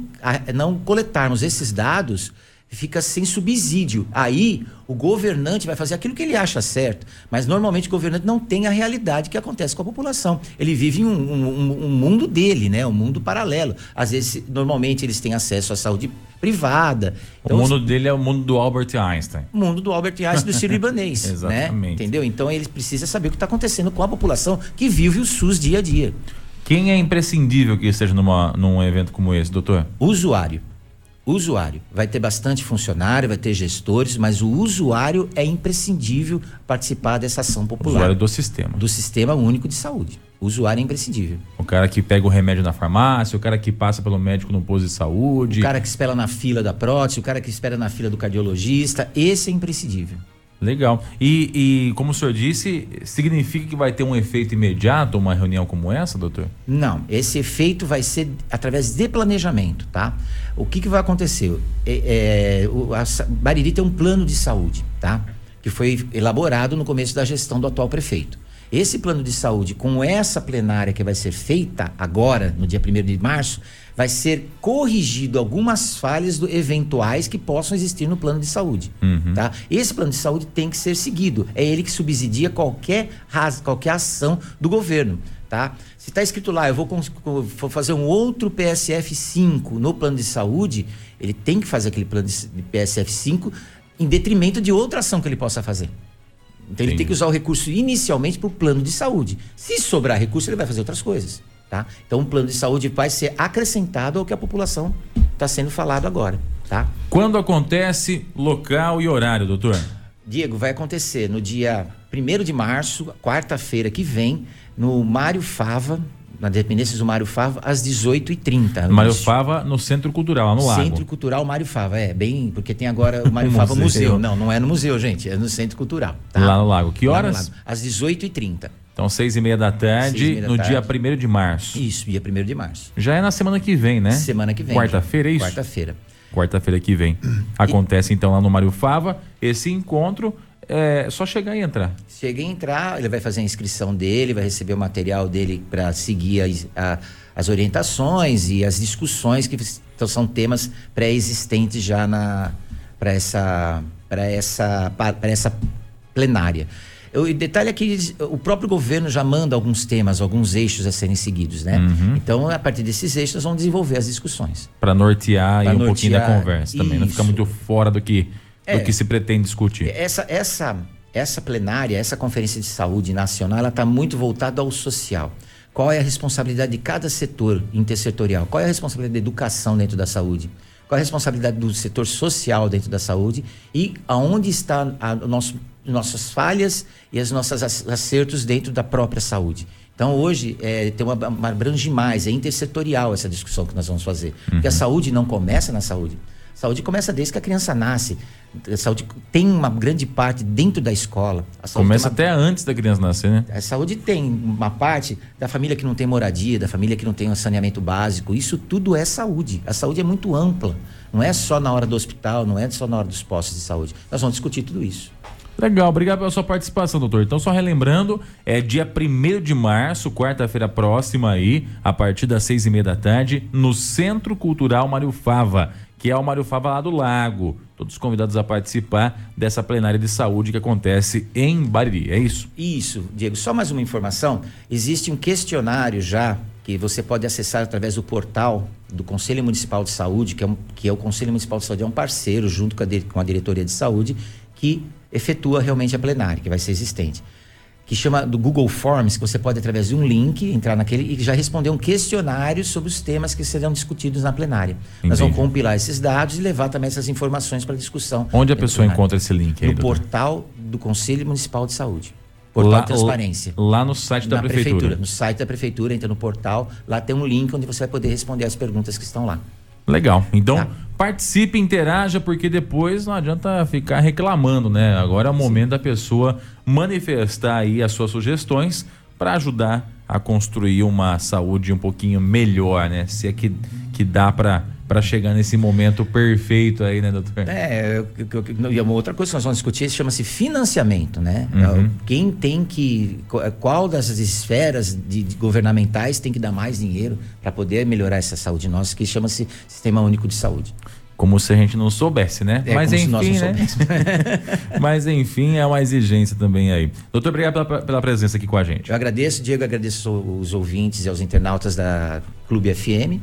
Speaker 4: não coletarmos esses dados, fica sem subsídio. Aí o governante vai fazer aquilo que ele acha certo, mas normalmente o governante não tem a realidade que acontece com a população. Ele vive um, um, um mundo dele, né? Um mundo paralelo. Às vezes, normalmente eles têm acesso à saúde privada.
Speaker 2: Então, o mundo dele é o mundo do Albert Einstein.
Speaker 4: O mundo do Albert Einstein do Ciro Libanês. Né? Exatamente. Né? Entendeu? Então ele precisa saber o que está acontecendo com a população que vive o SUS dia a dia.
Speaker 2: Quem é imprescindível que esteja numa, num evento como esse, doutor?
Speaker 4: Usuário usuário. Vai ter bastante funcionário, vai ter gestores, mas o usuário é imprescindível participar dessa ação popular. O
Speaker 2: usuário do sistema.
Speaker 4: Do sistema único de saúde. O usuário é imprescindível.
Speaker 2: O cara que pega o remédio na farmácia, o cara que passa pelo médico no posto de saúde.
Speaker 4: O cara que espera na fila da prótese, o cara que espera na fila do cardiologista, esse é imprescindível.
Speaker 2: Legal. E, e, como o senhor disse, significa que vai ter um efeito imediato uma reunião como essa, doutor?
Speaker 4: Não, esse efeito vai ser através de planejamento, tá? O que, que vai acontecer? É, é, o, a Bariri tem um plano de saúde, tá? Que foi elaborado no começo da gestão do atual prefeito. Esse plano de saúde, com essa plenária que vai ser feita agora, no dia 1 de março, vai ser corrigido algumas falhas do, eventuais que possam existir no plano de saúde. Uhum. Tá? Esse plano de saúde tem que ser seguido. É ele que subsidia qualquer, qualquer ação do governo. Tá? Se está escrito lá, eu vou, vou, fazer um outro PSF 5 no plano de saúde, ele tem que fazer aquele plano de, de PSF 5 em detrimento de outra ação que ele possa fazer. Então Entendi. ele tem que usar o recurso inicialmente para o plano de saúde. Se sobrar recurso, ele vai fazer outras coisas. Tá? Então, o plano de saúde vai ser acrescentado ao que a população está sendo falado agora. Tá?
Speaker 2: Quando acontece, local e horário, doutor?
Speaker 4: Diego, vai acontecer no dia 1 de março, quarta-feira que vem, no Mário Fava, na dependência do Mário Fava, às 18h30.
Speaker 2: Mário Fava no Centro Cultural, no Lago.
Speaker 4: Centro Cultural Mário Fava, é, bem, porque tem agora o Mário Fava museu. Não, não é no museu, gente, é no Centro Cultural.
Speaker 2: Tá? Lá no Lago. Que horas?
Speaker 4: Às 18h30.
Speaker 2: Então, seis e meia da tarde, meia da no tarde. dia 1 de março.
Speaker 4: Isso, dia 1 de março.
Speaker 2: Já é na semana que vem, né?
Speaker 4: Semana que vem.
Speaker 2: Quarta-feira, é isso?
Speaker 4: Quarta-feira.
Speaker 2: Quarta-feira que vem. Acontece, e... então, lá no Mário Fava, esse encontro. É só chegar e entrar.
Speaker 4: Chega e entrar, ele vai fazer a inscrição dele, vai receber o material dele para seguir as, a, as orientações e as discussões que então, são temas pré-existentes já na para essa para essa para essa plenária. O detalhe é que o próprio governo já manda alguns temas, alguns eixos a serem seguidos, né? Uhum. Então, a partir desses eixos, vamos desenvolver as discussões.
Speaker 2: Para nortear pra um nortear, pouquinho da conversa também, isso. não ficar muito fora do que, é, do que se pretende discutir.
Speaker 4: Essa, essa, essa plenária, essa conferência de saúde nacional, ela está muito voltada ao social. Qual é a responsabilidade de cada setor intersetorial? Qual é a responsabilidade da educação dentro da saúde? Qual é a responsabilidade do setor social dentro da saúde? E aonde está a nosso, nossas falhas e as nossas acertos dentro da própria saúde? Então, hoje, é, tem uma, uma abrange mais, é intersetorial essa discussão que nós vamos fazer. Uhum. Porque a saúde não começa na saúde. A saúde começa desde que a criança nasce. A saúde tem uma grande parte dentro da escola.
Speaker 2: Começa uma... até antes da criança nascer, né?
Speaker 4: A saúde tem uma parte da família que não tem moradia, da família que não tem um saneamento básico. Isso tudo é saúde. A saúde é muito ampla. Não é só na hora do hospital, não é só na hora dos postos de saúde. Nós vamos discutir tudo isso.
Speaker 2: Legal, obrigado pela sua participação, doutor. Então, só relembrando, é dia 1 de março, quarta-feira próxima aí, a partir das seis e meia da tarde, no Centro Cultural Mário Fava, que é o Mário Fava lá do Lago. Todos convidados a participar dessa plenária de saúde que acontece em Bariri, é isso?
Speaker 4: Isso, Diego. Só mais uma informação: existe um questionário já que você pode acessar através do portal do Conselho Municipal de Saúde, que é, um, que é o Conselho Municipal de Saúde, é um parceiro junto com a, com a Diretoria de Saúde, que efetua realmente a plenária, que vai ser existente. Que chama do Google Forms, que você pode, através de um link, entrar naquele e já responder um questionário sobre os temas que serão discutidos na plenária. Entendi. Nós vamos compilar esses dados e levar também essas informações para discussão.
Speaker 2: Onde a pessoa encontra esse link?
Speaker 4: Aí, no doutor? portal do Conselho Municipal de Saúde. Portal lá, Transparência.
Speaker 2: Lá no site da prefeitura. prefeitura.
Speaker 4: No site da prefeitura, entra no portal, lá tem um link onde você vai poder responder as perguntas que estão lá.
Speaker 2: Legal. Então, tá. participe, interaja, porque depois não adianta ficar reclamando, né? Agora é o momento Sim. da pessoa manifestar aí as suas sugestões para ajudar a construir uma saúde um pouquinho melhor, né? Se é que, que dá para para chegar nesse momento perfeito aí, né, doutor?
Speaker 4: É, e uma outra coisa que nós vamos discutir chama-se financiamento, né? Uhum. Quem tem que, qual das esferas de, de governamentais tem que dar mais dinheiro para poder melhorar essa saúde nossa, que chama-se Sistema Único de Saúde.
Speaker 2: Como se a gente não soubesse, né?
Speaker 4: É, Mas enfim, né?
Speaker 2: Mas enfim, é uma exigência também aí. Doutor, obrigado pela, pela presença aqui com a gente.
Speaker 4: Eu agradeço, Diego, agradeço os ouvintes e aos internautas da Clube FM.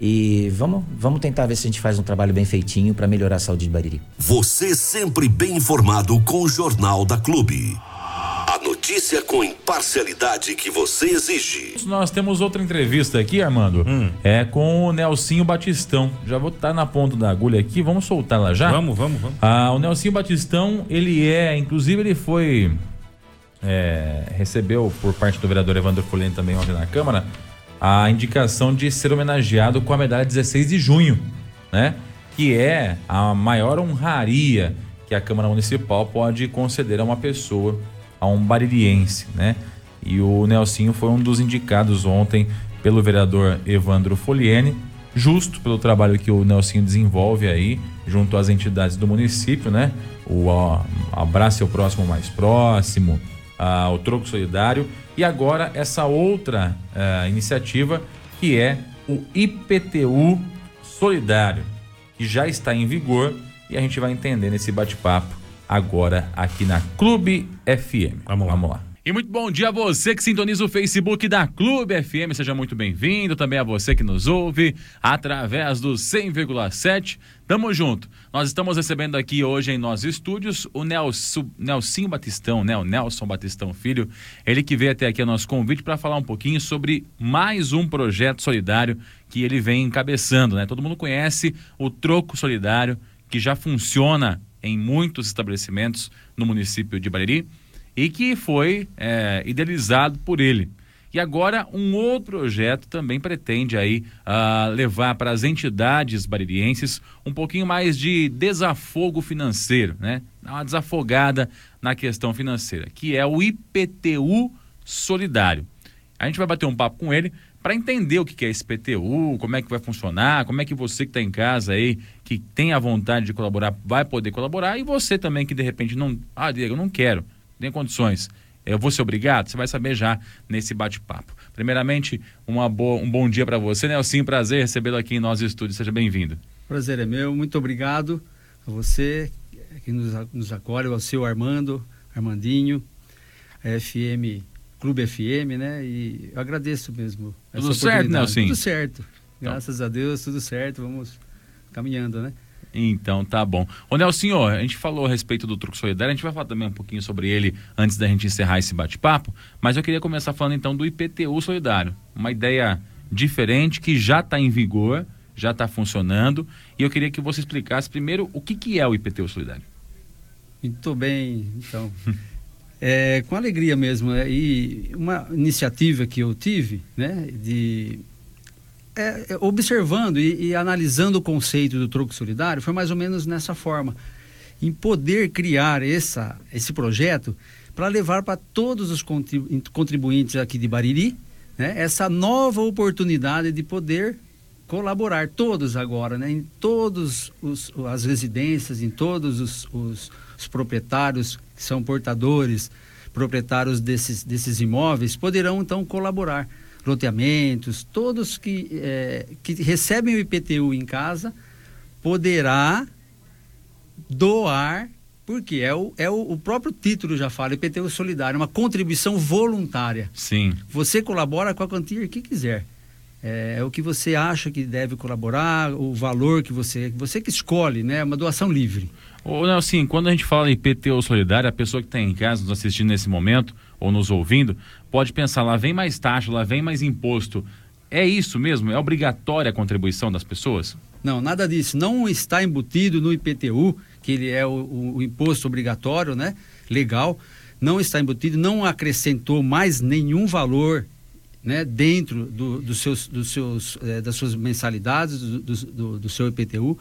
Speaker 4: E vamos, vamos tentar ver se a gente faz um trabalho bem feitinho para melhorar a saúde de Bariri.
Speaker 1: Você sempre bem informado com o Jornal da Clube. A notícia com imparcialidade que você exige.
Speaker 2: Nós temos outra entrevista aqui, Armando. Hum. É com o Nelsinho Batistão. Já vou estar na ponta da agulha aqui, vamos soltá-la já?
Speaker 3: Vamos, vamos, vamos.
Speaker 2: Ah, o Nelsinho Batistão, ele é, inclusive ele foi é, recebeu por parte do vereador Evandro Folene também ontem na Câmara a indicação de ser homenageado com a medalha 16 de junho, né? Que é a maior honraria que a Câmara Municipal pode conceder a uma pessoa, a um baririense, né? E o Nelsinho foi um dos indicados ontem pelo vereador Evandro Foliene, justo pelo trabalho que o Nelsinho desenvolve aí junto às entidades do município, né? O ó, Abraço o Próximo Mais Próximo, a, o Troco Solidário e agora essa outra uh, iniciativa que é o IPTU Solidário, que já está em vigor e a gente vai entender nesse bate-papo agora aqui na Clube FM. Vamos lá. Vamos lá. E muito bom dia a você que sintoniza o Facebook da Clube FM. Seja muito bem-vindo. Também a você que nos ouve através do 100,7. Tamo junto. Nós estamos recebendo aqui hoje em nossos estúdios o Nelson, Batistão, né? O Nelson Batistão Filho. Ele que veio até aqui a nosso convite para falar um pouquinho sobre mais um projeto solidário que ele vem encabeçando, né? Todo mundo conhece o Troco Solidário, que já funciona em muitos estabelecimentos no município de Bariri e que foi é, idealizado por ele. E agora um outro projeto também pretende aí uh, levar para as entidades baririenses um pouquinho mais de desafogo financeiro, né? Uma desafogada na questão financeira, que é o IPTU solidário. A gente vai bater um papo com ele para entender o que é esse IPTU, como é que vai funcionar, como é que você que está em casa aí, que tem a vontade de colaborar, vai poder colaborar, e você também que de repente não, ah, Diego, eu não quero tem condições. Eu vou ser obrigado? Você vai saber já nesse bate-papo. Primeiramente, uma boa, um bom dia para você, Nelson. Prazer recebê-lo aqui em nossos estúdios. Seja bem-vindo.
Speaker 5: Prazer é meu. Muito obrigado a você que nos, nos acolhe, ao seu Armando, Armandinho, a FM, Clube FM, né? E eu agradeço mesmo.
Speaker 2: Tudo certo, Nelson?
Speaker 5: Tudo certo. Graças então. a Deus, tudo certo. Vamos caminhando, né?
Speaker 2: Então tá bom. Ô Nelson, a gente falou a respeito do truque solidário, a gente vai falar também um pouquinho sobre ele antes da gente encerrar esse bate-papo, mas eu queria começar falando então do IPTU solidário. Uma ideia diferente que já está em vigor, já está funcionando, e eu queria que você explicasse primeiro o que, que é o IPTU solidário.
Speaker 5: Muito bem, então. É, com alegria mesmo. É, e uma iniciativa que eu tive, né, de é, é, observando e, e, analisando o conceito do troco solidário, foi mais ou menos nessa forma. Em poder criar essa, esse projeto para levar para todos os contribuintes aqui de Bariri né, essa nova oportunidade de poder colaborar, todos agora, né, em todas as residências, em todos os, os, os proprietários que são portadores, proprietários desses, desses imóveis, poderão então colaborar loteamentos, todos que, é, que recebem o IPTU em casa, poderá doar, porque é o, é o, o próprio título já fala, IPTU solidário, uma contribuição voluntária.
Speaker 2: Sim.
Speaker 5: Você colabora com a quantia que quiser. É, é, o que você acha que deve colaborar, o valor que você, você que escolhe, né? É uma doação livre.
Speaker 2: Ô, Nelson, quando a gente fala em IPTU solidário, a pessoa que está em casa nos assistindo nesse momento ou nos ouvindo, pode pensar, lá vem mais taxa, lá vem mais imposto. É isso mesmo? É obrigatória a contribuição das pessoas?
Speaker 5: Não, nada disso. Não está embutido no IPTU, que ele é o, o imposto obrigatório, né? Legal. Não está embutido, não acrescentou mais nenhum valor né, dentro do, dos seus, dos seus, é, das suas mensalidades, do, do, do, seu IPTU.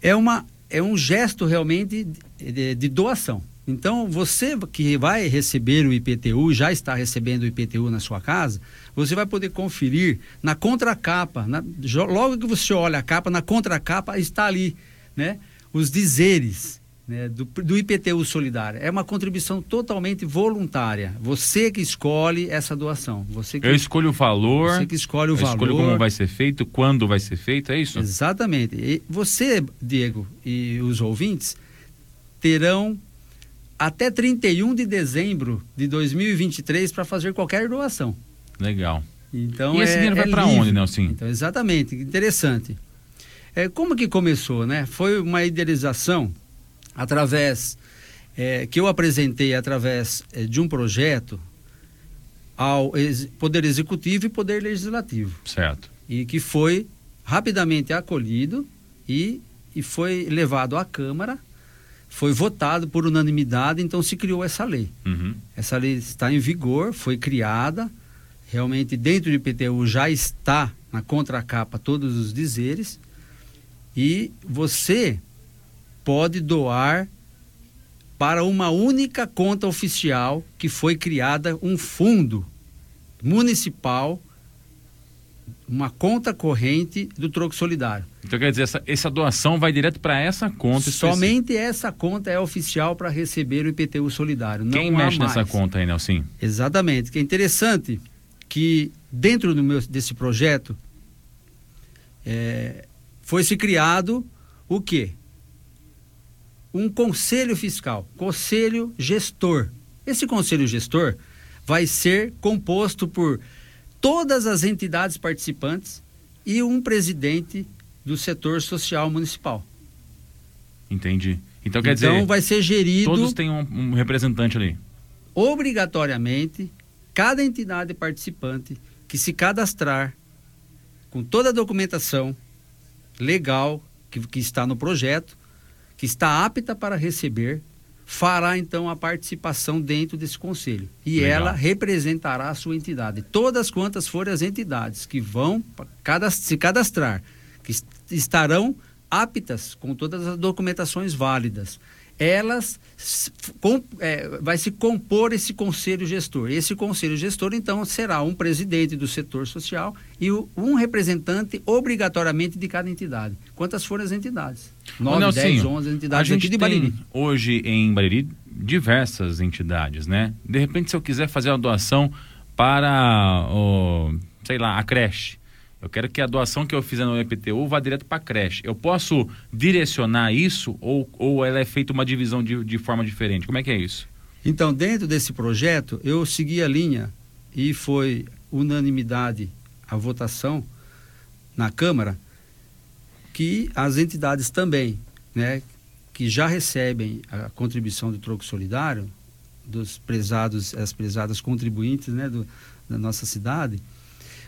Speaker 5: É, uma, é um gesto realmente de, de, de doação. Então, você que vai receber o IPTU, já está recebendo o IPTU na sua casa, você vai poder conferir na contracapa, na, logo que você olha a capa, na contracapa está ali, né? Os dizeres né, do, do, IPTU solidário. É uma contribuição totalmente voluntária. Você que escolhe essa doação. Você que,
Speaker 2: Eu escolho o valor.
Speaker 5: Você que escolhe o
Speaker 2: eu
Speaker 5: valor.
Speaker 2: Escolho como vai ser feito, quando vai ser feito, é isso?
Speaker 5: Exatamente. E você, Diego, e os ouvintes terão até 31 de dezembro de 2023 para fazer qualquer doação.
Speaker 2: Legal.
Speaker 5: Então,
Speaker 2: e esse
Speaker 5: é,
Speaker 2: dinheiro vai
Speaker 5: é
Speaker 2: para onde, Nelson?
Speaker 5: Então, exatamente, interessante. É, como que começou, né? Foi uma idealização através é, que eu apresentei através é, de um projeto ao Poder Executivo e Poder Legislativo.
Speaker 2: Certo.
Speaker 5: E que foi rapidamente acolhido e, e foi levado à Câmara foi votado por unanimidade, então se criou essa lei.
Speaker 2: Uhum.
Speaker 5: Essa lei está em vigor, foi criada, realmente dentro do IPTU já está na contracapa todos os dizeres, e você pode doar para uma única conta oficial que foi criada um fundo municipal uma conta corrente do troco solidário.
Speaker 2: Então quer dizer, essa, essa doação vai direto para essa conta
Speaker 5: Somente específica. essa conta é oficial para receber o IPTU solidário. Não
Speaker 2: Quem mexe nessa conta aí, Nelson?
Speaker 5: Exatamente. Que é interessante que dentro do meu, desse projeto é, foi se criado o quê? Um conselho fiscal, conselho gestor. Esse conselho gestor vai ser composto por todas as entidades participantes e um presidente do setor social municipal.
Speaker 2: Entendi. Então quer então, dizer.
Speaker 5: Então vai ser gerido.
Speaker 2: Todos têm um, um representante ali.
Speaker 5: Obrigatoriamente, cada entidade participante que se cadastrar com toda a documentação legal que, que está no projeto, que está apta para receber, fará então a participação dentro desse conselho. E Legal. ela representará a sua entidade. Todas quantas forem as entidades que vão se cadastrar, que estarão aptas com todas as documentações válidas elas com, é, vai se compor esse conselho gestor. Esse conselho gestor, então, será um presidente do setor social e o, um representante obrigatoriamente de cada entidade. Quantas forem as entidades?
Speaker 2: 9, 10, 11 entidades a gente de Bariri. hoje em Bariri diversas entidades, né? De repente, se eu quiser fazer uma doação para, o, sei lá, a creche, eu quero que a doação que eu fizer no EPTU vá direto para a creche. Eu posso direcionar isso ou, ou ela é feita uma divisão de, de forma diferente? Como é que é isso?
Speaker 5: Então, dentro desse projeto, eu segui a linha e foi unanimidade a votação na Câmara que as entidades também, né, que já recebem a contribuição do troco solidário, dos prezados, as prezadas contribuintes, né, do, da nossa cidade,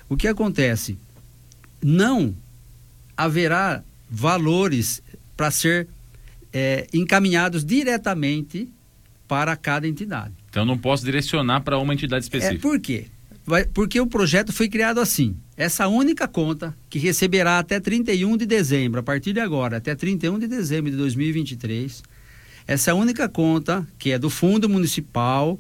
Speaker 5: o que acontece? Não haverá valores para ser é, encaminhados diretamente para cada entidade.
Speaker 2: Então não posso direcionar para uma entidade específica.
Speaker 5: É, por quê? Porque o projeto foi criado assim. Essa única conta que receberá até 31 de dezembro, a partir de agora, até 31 de dezembro de 2023, essa única conta, que é do Fundo Municipal,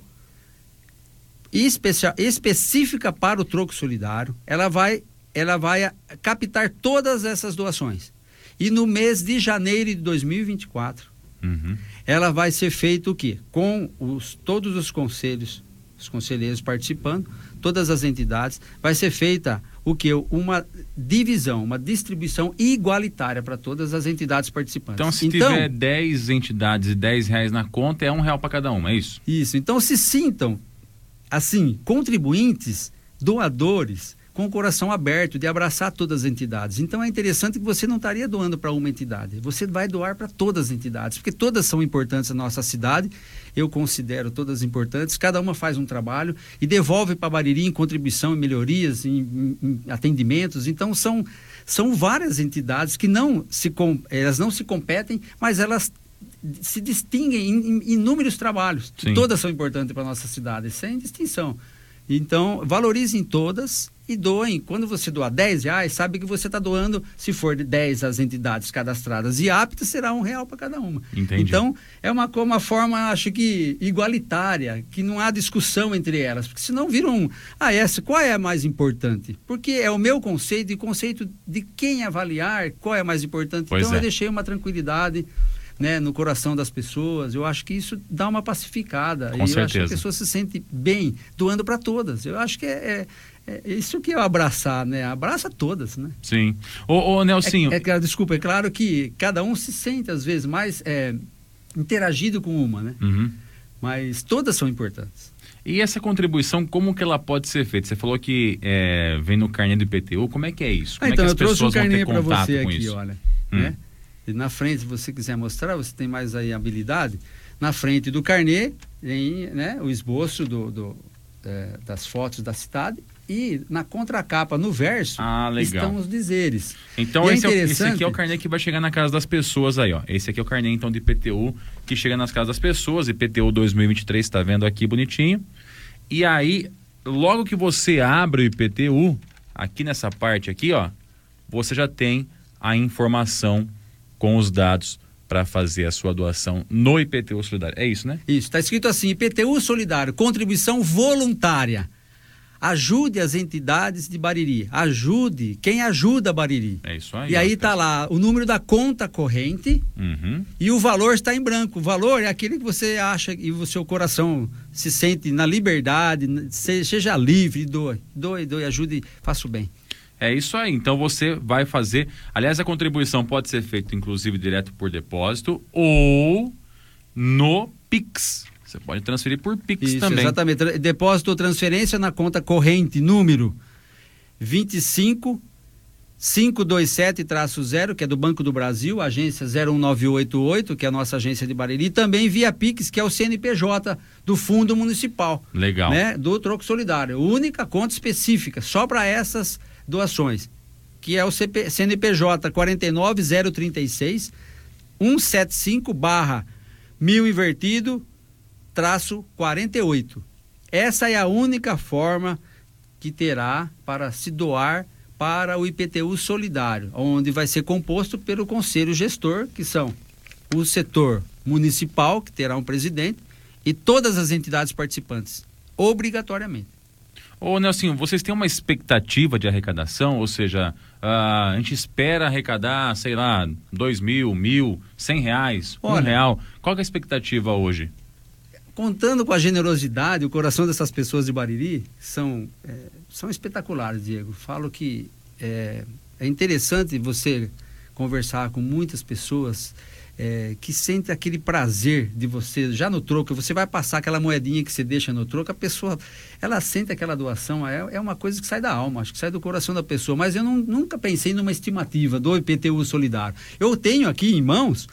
Speaker 5: especial, específica para o troco solidário, ela vai, ela vai captar todas essas doações. E no mês de janeiro de 2024, uhum. ela vai ser feita o quê? Com os, todos os conselhos, os conselheiros participando, todas as entidades, vai ser feita o que? Uma divisão, uma distribuição igualitária para todas as entidades participantes.
Speaker 2: Então, se então, tiver 10 entidades e 10 reais na conta, é um real para cada uma, é isso?
Speaker 5: Isso. Então, se sintam, assim, contribuintes, doadores, com o coração aberto de abraçar todas as entidades. Então é interessante que você não estaria doando para uma entidade, você vai doar para todas as entidades, porque todas são importantes na nossa cidade. Eu considero todas importantes, cada uma faz um trabalho e devolve para Bariri em contribuição, em melhorias, em, em, em atendimentos. Então são são várias entidades que não se elas não se competem, mas elas se distinguem em, inúmeros trabalhos. Sim. Todas são importantes para nossa cidade, sem distinção. Então, valorizem todas e doem. Quando você doar 10 reais, sabe que você está doando, se for de 10 as entidades cadastradas e aptas, será um real para cada uma.
Speaker 2: Entendi.
Speaker 5: Então, é uma, uma forma, acho que, igualitária, que não há discussão entre elas. Porque senão viram, um, ah, essa, qual é a mais importante? Porque é o meu conceito e conceito de quem avaliar qual é a mais importante.
Speaker 2: Pois
Speaker 5: então,
Speaker 2: é.
Speaker 5: eu deixei uma tranquilidade né, no coração das pessoas. Eu acho que isso dá uma pacificada.
Speaker 2: Com
Speaker 5: e
Speaker 2: certeza.
Speaker 5: eu acho que a pessoa se sente bem doando para todas. Eu acho que é, é, é, isso que é abraçar, né? Abraça todas, né?
Speaker 2: Sim. Ô, ô Nelsinho.
Speaker 5: É, é, desculpa, é claro que cada um se sente, às vezes, mais é, interagido com uma, né?
Speaker 2: Uhum.
Speaker 5: Mas todas são importantes.
Speaker 2: E essa contribuição, como que ela pode ser feita? Você falou que é, vem no carnê do IPTU, como é que é isso? Como
Speaker 5: ah, então,
Speaker 2: é que
Speaker 5: as eu trouxe um carnê
Speaker 2: para
Speaker 5: você
Speaker 2: aqui,
Speaker 5: isso? olha. Hum. Né? E na frente, se você quiser mostrar, você tem mais aí habilidade. Na frente do carnê, tem né, o esboço do, do é, das fotos da cidade e na contracapa, no verso,
Speaker 2: ah,
Speaker 5: estão os dizeres.
Speaker 2: Então esse, é, esse, aqui é o carnê que vai chegar na casa das pessoas aí, ó. Esse aqui é o carnê então de IPTU que chega nas casas das pessoas, IPTU 2023, está vendo aqui bonitinho. E aí, logo que você abre o IPTU, aqui nessa parte aqui, ó, você já tem a informação com os dados para fazer a sua doação no IPTU Solidário. É isso, né?
Speaker 5: Isso, está escrito assim: IPTU Solidário, contribuição voluntária. Ajude as entidades de Bariri. Ajude quem ajuda Bariri.
Speaker 2: É isso aí.
Speaker 5: E aí está lá o número da conta corrente
Speaker 2: uhum.
Speaker 5: e o valor está em branco. O valor é aquele que você acha e o seu coração se sente na liberdade, seja livre, doe, doe, doe, ajude, faça o bem.
Speaker 2: É isso aí. Então você vai fazer. Aliás, a contribuição pode ser feita, inclusive, direto por depósito ou no Pix. Você pode transferir por Pix
Speaker 5: Isso,
Speaker 2: também.
Speaker 5: Exatamente. Depósito ou transferência na conta corrente, número 25 527-0, que é do Banco do Brasil, agência 01988, que é a nossa agência de Bariri, e também via Pix, que é o CNPJ do Fundo Municipal.
Speaker 2: Legal.
Speaker 5: Né, do Troco Solidário. Única conta específica, só para essas doações, que é o CP, CNPJ 49036 175 barra mil invertido traço 48. Essa é a única forma que terá para se doar para o IPTU solidário, onde vai ser composto pelo conselho gestor, que são o setor municipal, que terá um presidente, e todas as entidades participantes, obrigatoriamente.
Speaker 2: Ô Nelson, vocês têm uma expectativa de arrecadação? Ou seja, uh, a gente espera arrecadar, sei lá, dois mil, mil, cem reais, Olha, um real. Qual é a expectativa hoje?
Speaker 5: Contando com a generosidade, o coração dessas pessoas de Bariri são, é, são espetaculares, Diego. Falo que é, é interessante você conversar com muitas pessoas é, que sente aquele prazer de você, já no troco, você vai passar aquela moedinha que você deixa no troco, a pessoa, ela sente aquela doação, é, é uma coisa que sai da alma, acho que sai do coração da pessoa, mas eu não, nunca pensei numa estimativa do IPTU solidário. Eu tenho aqui em mãos,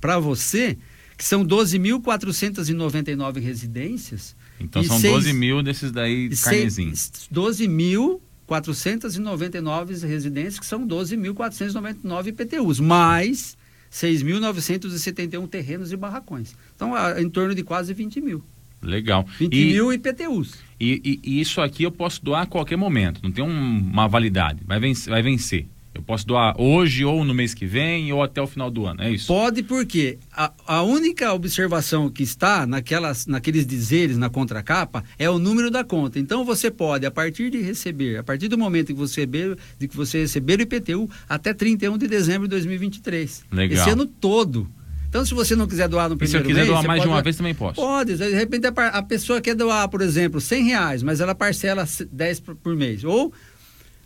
Speaker 5: para você, que são 12.499 residências.
Speaker 2: Então são seis, 12 mil desses daí carnezinhos.
Speaker 5: 12 mil 499 residências, que são 12.499 IPTUs, mais 6.971 terrenos e barracões. Então, em torno de quase 20 mil.
Speaker 2: Legal.
Speaker 5: 20 e, mil IPTUs.
Speaker 2: E, e, e, isso aqui eu posso doar a qualquer momento, não tem um, uma validade, vai vencer, vai vencer. Eu posso doar hoje ou no mês que vem ou até o final do ano, é isso?
Speaker 5: Pode, porque a, a única observação que está naquelas, naqueles dizeres na contracapa é o número da conta. Então você pode, a partir de receber, a partir do momento que você receber, de que você receber o IPTU, até 31 de dezembro de 2023.
Speaker 2: Legal.
Speaker 5: Esse ano todo. Então, se você não quiser doar no primeiro mês...
Speaker 2: se eu quiser
Speaker 5: mês,
Speaker 2: doar mais de uma vez, também posso?
Speaker 5: Pode. De repente, a, a, pessoa quer doar, por exemplo, 100 reais, mas ela parcela 10 por, por mês. Ou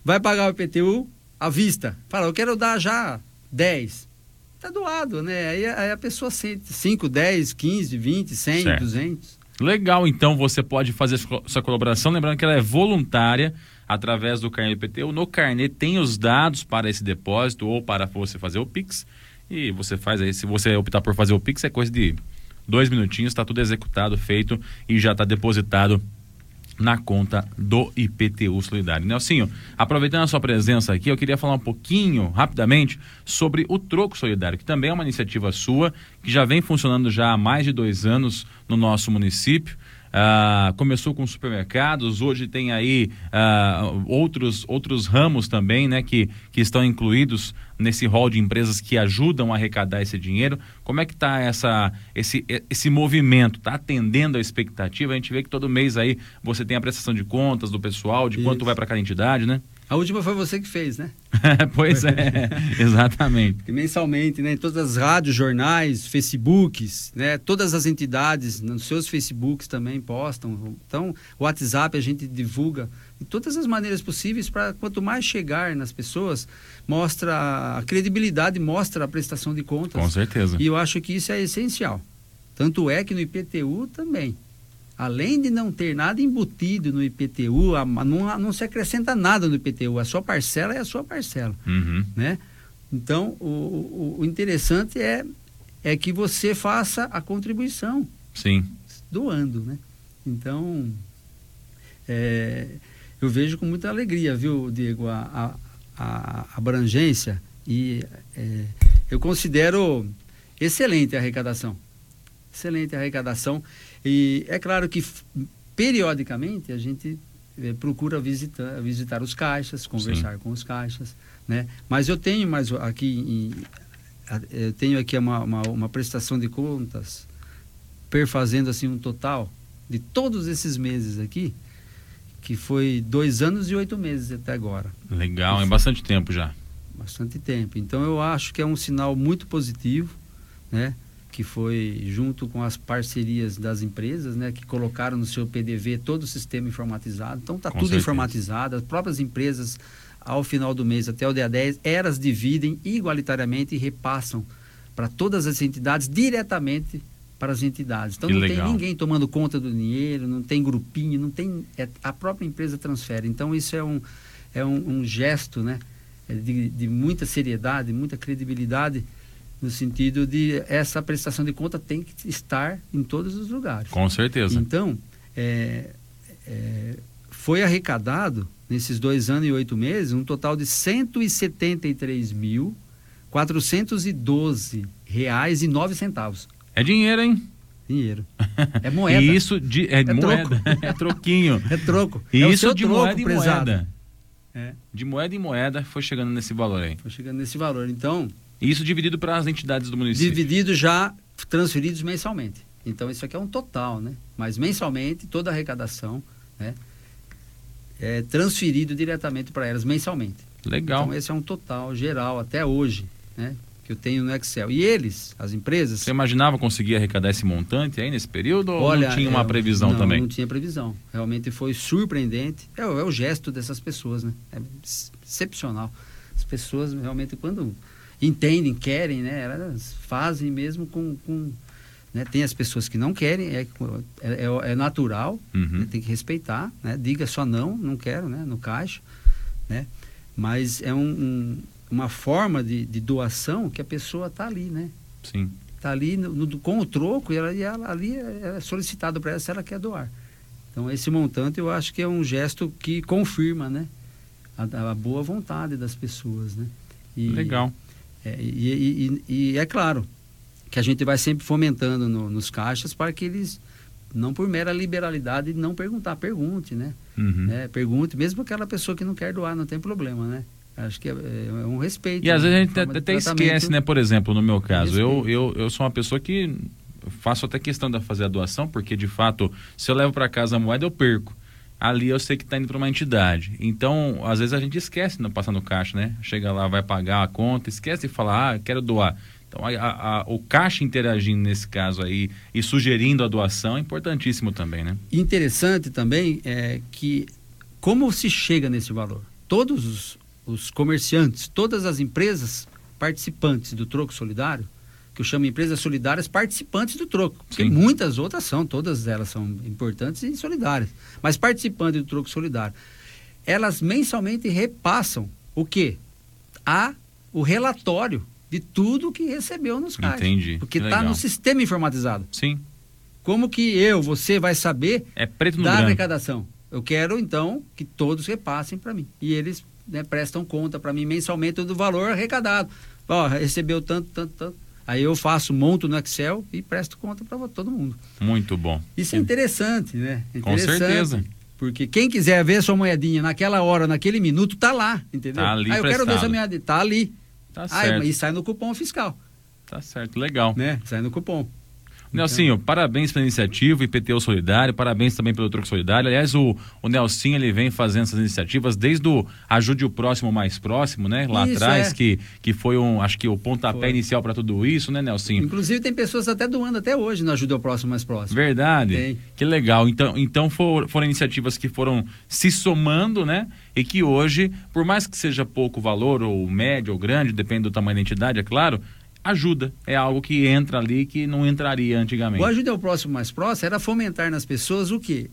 Speaker 5: vai pagar o IPTU à vista. Fala, eu quero dar já 10. Está doado, né? Aí, aí, a pessoa sente 5, 10, 15, 20, 100, certo. 200.
Speaker 2: Legal, então você pode fazer sua colaboração, lembrando que ela é voluntária através do carnê IPTU. No carnê tem os dados para esse depósito ou para você fazer o Pix. E você faz aí, se você optar por fazer o Pix, é coisa de dois minutinhos, está tudo executado, feito e já está depositado na conta do IPTU Solidário. Nelsinho, aproveitando a sua presença aqui, eu queria falar um pouquinho, rapidamente, sobre o Troco Solidário, que também é uma iniciativa sua, que já vem funcionando já há mais de dois anos no nosso município. Ah, começou com supermercados, hoje tem aí ah, outros, outros ramos também, né, que, que estão incluídos nesse rol de empresas que ajudam a arrecadar esse dinheiro. Como é que está essa, esse, esse movimento? Está atendendo a expectativa? A gente vê que todo mês aí você tem a prestação de contas do pessoal, de Isso. quanto vai para cada entidade, né?
Speaker 5: A última foi você que fez, né?
Speaker 2: pois é, exatamente.
Speaker 5: mensalmente, né? Em todas as rádios, jornais, Facebooks, né? Todas as entidades, nos seus Facebooks também postam. Então, o WhatsApp a gente divulga de todas as maneiras possíveis para quanto mais chegar nas pessoas, mostra a credibilidade, mostra a prestação de contas.
Speaker 2: Com certeza.
Speaker 5: E eu acho que isso é essencial. Tanto é que no IPTU também além de não ter nada embutido no IPTU, a, não, não, se acrescenta nada no IPTU. A sua parcela é a sua parcela.
Speaker 2: Uhum.
Speaker 5: Né? Então, o, o, o, interessante é, é que você faça a contribuição.
Speaker 2: Sim.
Speaker 5: Doando, né? Então, é, eu vejo com muita alegria, viu, Diego, a, a, a abrangência e é, eu considero excelente a arrecadação. Excelente a arrecadação. E é claro que periodicamente a gente é, procura visitar, visitar os caixas, conversar Sim. com os caixas, né? Mas eu tenho mais aqui em, eu tenho aqui uma, uma, uma, prestação de contas perfazendo assim um total de todos esses meses aqui que foi dois anos e oito meses até agora.
Speaker 2: Legal, é bastante tempo já.
Speaker 5: Bastante tempo. Então eu acho que é um sinal muito positivo, né? Que foi junto com as parcerias das empresas, né, que colocaram no seu PDV todo o sistema informatizado. Então está tudo certeza. informatizado. As próprias empresas, ao final do mês, até o dia 10, elas dividem igualitariamente e repassam para todas as entidades diretamente para as entidades. Então
Speaker 2: que
Speaker 5: não
Speaker 2: legal.
Speaker 5: tem ninguém tomando conta do dinheiro, não tem grupinho, não tem é, a própria empresa transfere. Então isso é um é um, um gesto, né, é de, de muita seriedade, muita credibilidade no sentido de essa prestação de conta tem que estar em todos os lugares.
Speaker 2: Com certeza.
Speaker 5: Então, é, é, foi arrecadado nesses dois anos e oito meses um total de 173 mil 412 reais e nove centavos.
Speaker 2: É dinheiro, hein?
Speaker 5: Dinheiro. É moeda.
Speaker 2: e isso de, é, é moeda. Troco. é troquinho.
Speaker 5: É troco.
Speaker 2: E é isso de troco, moeda em moeda. É. De moeda em moeda foi chegando nesse valor aí.
Speaker 5: Foi chegando nesse valor. Então,
Speaker 2: e isso dividido para as entidades do município?
Speaker 5: Dividido já, transferidos mensalmente. Então isso aqui é um total, né? Mas mensalmente, toda a arrecadação, né? É transferido diretamente para elas mensalmente.
Speaker 2: Legal.
Speaker 5: Então esse é um total geral até hoje, né? Que eu tenho no Excel. E eles, as empresas.
Speaker 2: Você imaginava conseguir arrecadar esse montante aí nesse período ou não tinha uma é, previsão
Speaker 5: não,
Speaker 2: também?
Speaker 5: Não tinha previsão. Realmente foi surpreendente. É, é o gesto dessas pessoas, né? É excepcional. As pessoas realmente quando entendem, querem, né? Elas fazem mesmo com, com né? Tem as pessoas que não querem, é, é, é, natural, uhum. né? tem que respeitar, né? Diga só não, não quero, né? No caixa, né? Mas é um, um, uma forma de, de, doação que a pessoa está ali, né?
Speaker 2: Sim.
Speaker 5: Está ali no, no, com o troco e ela, e ela ali é, é solicitado para ela se ela quer doar. Então esse montante eu acho que é um gesto que confirma, né? A, a boa vontade das pessoas, né?
Speaker 2: E, Legal.
Speaker 5: É, e, e, e, é claro, que a gente vai sempre fomentando no, nos caixas para que eles, não por mera liberalidade, não perguntar, pergunte, né? Uhum. É, pergunte, mesmo aquela pessoa que não quer doar, não tem problema, né? Acho que é, é um respeito.
Speaker 2: E às vezes a gente até, até esquece, né? Por exemplo, no meu caso, eu, eu, eu sou uma pessoa que faço até questão de fazer a doação, porque de fato, se eu levo para casa a moeda, eu perco. Ali eu sei que está indo para uma entidade. Então, às vezes a gente esquece de não passar no caixa, né? Chega lá, vai pagar a conta, esquece de falar, ah, quero doar. Então, a, a, o caixa interagindo nesse caso aí e sugerindo a doação é importantíssimo também, né?
Speaker 5: Interessante também é que como se chega nesse valor? Todos os, os comerciantes, todas as empresas participantes do Troco Solidário, que eu chamo empresas solidárias participantes do troco. Porque Sim. muitas outras são, todas elas são importantes e solidárias. Mas participantes do troco solidário, elas mensalmente repassam o quê? A o relatório de tudo que recebeu nos
Speaker 2: CAIS. Entendi.
Speaker 5: Porque está no sistema informatizado.
Speaker 2: Sim.
Speaker 5: Como que eu, você vai saber
Speaker 2: é preto no
Speaker 5: da
Speaker 2: branco.
Speaker 5: arrecadação? Eu quero, então, que todos repassem para mim. E eles né, prestam conta para mim mensalmente do valor arrecadado. Ó, recebeu tanto, tanto, tanto. Aí eu faço, monto no Excel e presto conta para todo mundo.
Speaker 2: Muito bom.
Speaker 5: Isso é interessante, né?
Speaker 2: Interessante, Com certeza.
Speaker 5: Porque quem quiser ver sua moedinha naquela hora, naquele minuto, tá lá, entendeu?
Speaker 2: Tá ali
Speaker 5: Aí eu
Speaker 2: prestado.
Speaker 5: quero ver essa moedinha, tá ali.
Speaker 2: Tá certo.
Speaker 5: e sai no cupom fiscal.
Speaker 2: Tá certo, legal.
Speaker 5: Né? Sai no cupom.
Speaker 2: Nelsinho, parabéns pela iniciativa, IPTU Solidário, parabéns também pelo Troco Solidário. Aliás, o, o Nelsinho ele vem fazendo essas iniciativas desde o Ajude o Próximo Mais Próximo, né? Lá isso, atrás, é. que, que foi um, acho que o pontapé foi. inicial para tudo isso, né, Nelsinho?
Speaker 5: Inclusive tem pessoas até doando até hoje no Ajude o Próximo Mais Próximo.
Speaker 2: Verdade. Tem. Que legal. Então, então for, foram iniciativas que foram se somando, né? E que hoje, por mais que seja pouco valor, ou médio ou grande, depende do tamanho da entidade, é claro, ajuda. É algo que entra ali que não entraria antigamente.
Speaker 5: O ajuda ao próximo mais próximo era fomentar nas pessoas o quê?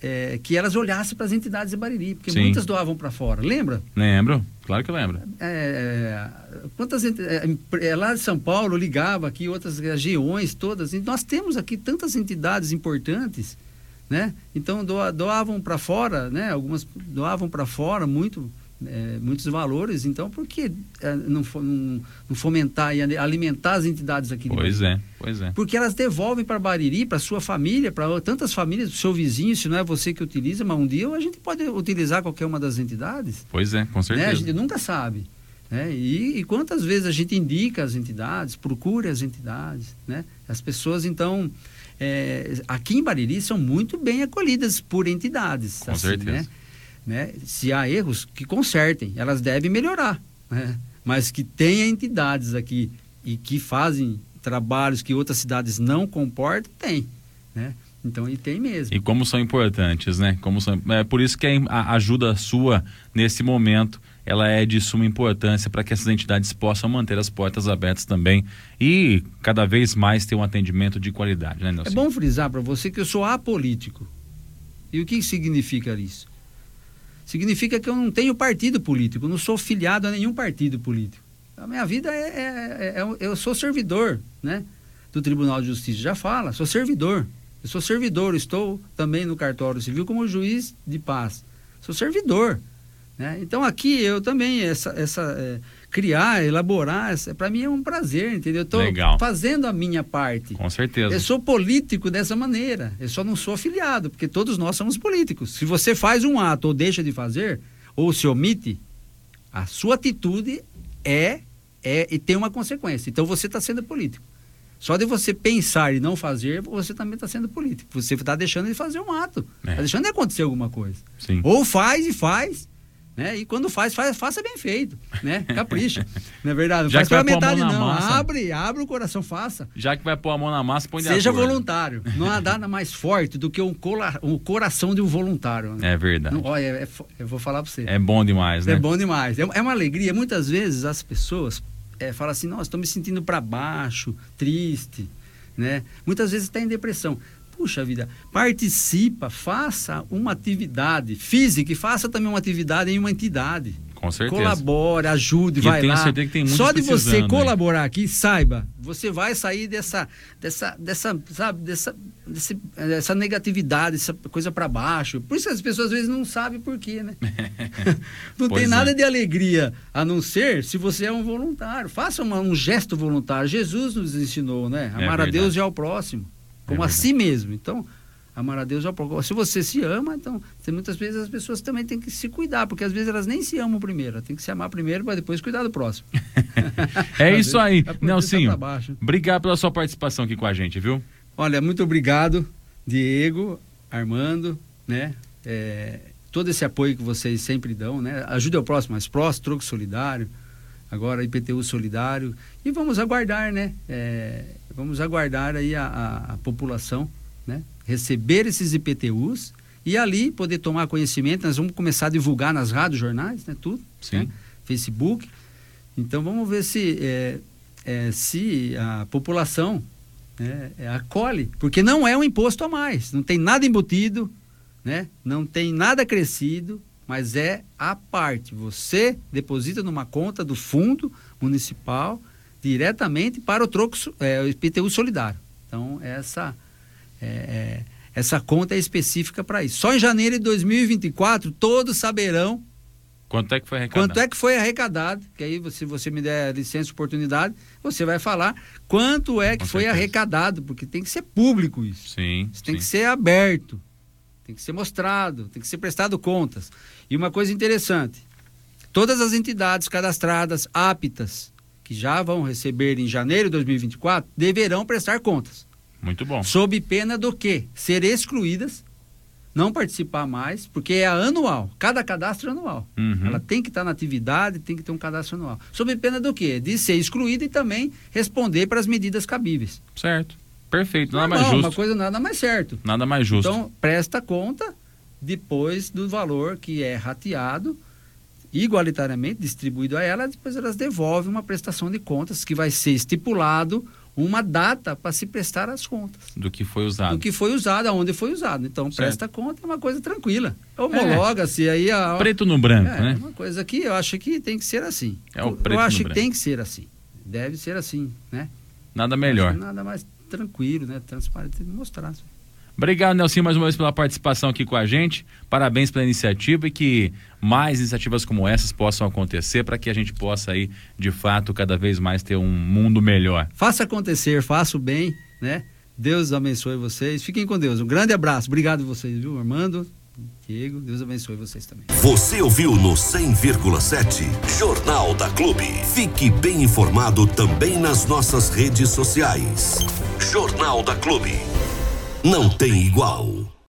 Speaker 5: É, que elas olhassem para as entidades de Bariri, porque Sim. muitas doavam para fora, lembra?
Speaker 2: Lembro, claro que lembro.
Speaker 5: É, quantas é, é, lá de São Paulo ligava aqui outras regiões todas, nós temos aqui tantas entidades importantes, né? Então doavam para fora, né? Algumas doavam para fora muito é, muitos valores, então por que é, não, não, não, fomentar e alimentar as entidades aqui?
Speaker 2: Pois é, pois é.
Speaker 5: Porque elas devolvem para Bariri, para sua família, para tantas famílias, do seu vizinho, se não é você que utiliza, mas um dia a gente pode utilizar qualquer uma das entidades.
Speaker 2: Pois é, com certeza.
Speaker 5: Né? A gente nunca sabe. Né? E, e, quantas vezes a gente indica as entidades, procura as entidades, né? As pessoas, então, é, aqui em Bariri são muito bem acolhidas por entidades.
Speaker 2: Com assim, certeza.
Speaker 5: Né? Né? Se há erros, que consertem, elas devem melhorar. Né? Mas que tenha entidades aqui e que fazem trabalhos que outras cidades não comportam, tem. Né? Então, e tem mesmo.
Speaker 2: E como são importantes, né? Como são, é por isso que a ajuda sua nesse momento ela é de suma importância para que essas entidades possam manter as portas abertas também e cada vez mais ter um atendimento de qualidade, né, Nelson?
Speaker 5: É bom frisar para você que eu sou apolítico. E o que significa isso? Significa que eu não tenho partido político, não sou filiado a nenhum partido político. A minha vida é, é, é, é eu sou servidor, né? Do Tribunal de Justiça já fala, sou servidor. Eu sou servidor, estou também no cartório civil como juiz de paz. Sou servidor. Né? Então aqui eu também, essa, essa é, criar, elaborar, para mim é um prazer, entendeu? Estou fazendo a minha parte.
Speaker 2: Com certeza.
Speaker 5: Eu sou político dessa maneira. Eu só não sou afiliado, porque todos nós somos políticos. Se você faz um ato ou deixa de fazer, ou se omite, a sua atitude é, é e tem uma consequência. Então você está sendo político. Só de você pensar e não fazer, você também está sendo político. Você está deixando de fazer um ato. Está é. deixando de acontecer alguma coisa.
Speaker 2: Sim.
Speaker 5: Ou faz e faz, né? E quando faz, faz, faça bem feito, né? Capricha. não é verdade? Não
Speaker 2: Já
Speaker 5: faz
Speaker 2: pela
Speaker 5: metade, não.
Speaker 2: Massa.
Speaker 5: Abre, abre o coração, faça.
Speaker 2: Já que vai pôr a mão na massa, põe de
Speaker 5: Seja voluntário. Não há nada mais forte do que um, cola, um coração de um voluntário.
Speaker 2: Né? É verdade. Não,
Speaker 5: olha, é, é, eu vou falar para você.
Speaker 2: É bom demais, né?
Speaker 5: É bom demais. É, é uma alegria. Muitas vezes as pessoas é, fala assim, nossa, estou me sentindo para baixo, triste, né? Muitas vezes está em depressão. Puxa vida, participa, faça uma atividade física e faça também uma atividade em uma entidade.
Speaker 2: Com certeza.
Speaker 5: Colabore, ajude, e vai
Speaker 2: tenho
Speaker 5: lá.
Speaker 2: Certeza que tem
Speaker 5: Só de você colaborar aí. aqui, saiba, você vai sair dessa, dessa, dessa, sabe, dessa, desse, dessa negatividade, essa coisa para baixo. Por isso as pessoas às vezes não sabem por quê, né? não tem nada é. de alegria a não ser se você é um voluntário. Faça uma, um gesto voluntário. Jesus nos ensinou, né? É Amar é a Deus e ao próximo, como é a si mesmo. Então, Amar a Deus é o Se você se ama, então, muitas vezes as pessoas também têm que se cuidar, porque às vezes elas nem se amam primeiro. Tem que se amar primeiro para depois cuidar do próximo.
Speaker 2: é isso aí. Nelsinho, obrigado pela sua participação aqui com a gente, viu?
Speaker 5: Olha, muito obrigado, Diego, Armando, né? É, todo esse apoio que vocês sempre dão, né? Ajude ao próximo, mais próximo, troco solidário, agora IPTU solidário. E vamos aguardar, né? É, vamos aguardar aí a, a, a população, né? receber esses IPTUs e ali poder tomar conhecimento. Nós vamos começar a divulgar nas rádios, jornais, né, tudo.
Speaker 2: Né,
Speaker 5: Facebook. Então vamos ver se é, é, se a população né, é, acolhe, porque não é um imposto a mais, não tem nada embutido, né, não tem nada crescido, mas é a parte. Você deposita numa conta do fundo municipal diretamente para o troco é, o IPTU solidário. Então essa é, é, essa conta é específica para isso. Só em janeiro de 2024 todos saberão
Speaker 2: quanto é que foi arrecadado.
Speaker 5: Quanto é que foi arrecadado? Que aí, se você me der licença e oportunidade, você vai falar quanto é que Com foi certeza. arrecadado, porque tem que ser público isso.
Speaker 2: Sim.
Speaker 5: Isso tem
Speaker 2: sim.
Speaker 5: que ser aberto, tem que ser mostrado, tem que ser prestado contas. E uma coisa interessante: todas as entidades cadastradas aptas que já vão receber em janeiro de 2024 deverão prestar contas.
Speaker 2: Muito bom.
Speaker 5: Sob pena do quê? Ser excluídas, não participar mais, porque é anual. Cada cadastro é anual.
Speaker 2: Uhum.
Speaker 5: Ela tem que estar na atividade, tem que ter um cadastro anual. Sob pena do quê? De ser excluída e também responder para as medidas cabíveis.
Speaker 2: Certo. Perfeito. Nada
Speaker 5: não,
Speaker 2: mais justo.
Speaker 5: Uma coisa nada mais certo.
Speaker 2: Nada mais justo.
Speaker 5: Então, presta conta depois do valor que é rateado igualitariamente distribuído a ela, depois elas devolvem uma prestação de contas que vai ser estipulado uma data para se prestar as contas.
Speaker 2: Do que foi usado.
Speaker 5: Do que foi usado, aonde foi usado. Então, certo. presta conta é uma coisa tranquila. Homologa-se é. aí a.
Speaker 2: Preto no branco, é, né?
Speaker 5: Uma coisa que eu acho que tem que ser assim.
Speaker 2: É o preto
Speaker 5: eu acho
Speaker 2: que
Speaker 5: branco. tem que ser assim. Deve ser assim, né?
Speaker 2: Nada melhor.
Speaker 5: Nada mais tranquilo, né? Transparente mostrar.
Speaker 2: Obrigado, Nelson, mais uma vez pela participação aqui com a gente. Parabéns pela iniciativa e que mais iniciativas como essas possam acontecer para que a gente possa aí, de fato, cada vez mais ter um mundo melhor.
Speaker 5: Faça acontecer, faça o bem, né? Deus abençoe vocês. Fiquem com Deus. Um grande abraço. Obrigado vocês, viu, Armando? Diego, Deus abençoe vocês também.
Speaker 1: Você ouviu no 100,7 Jornal da Clube. Fique bem informado também nas nossas redes sociais. Jornal da Clube não tem igual.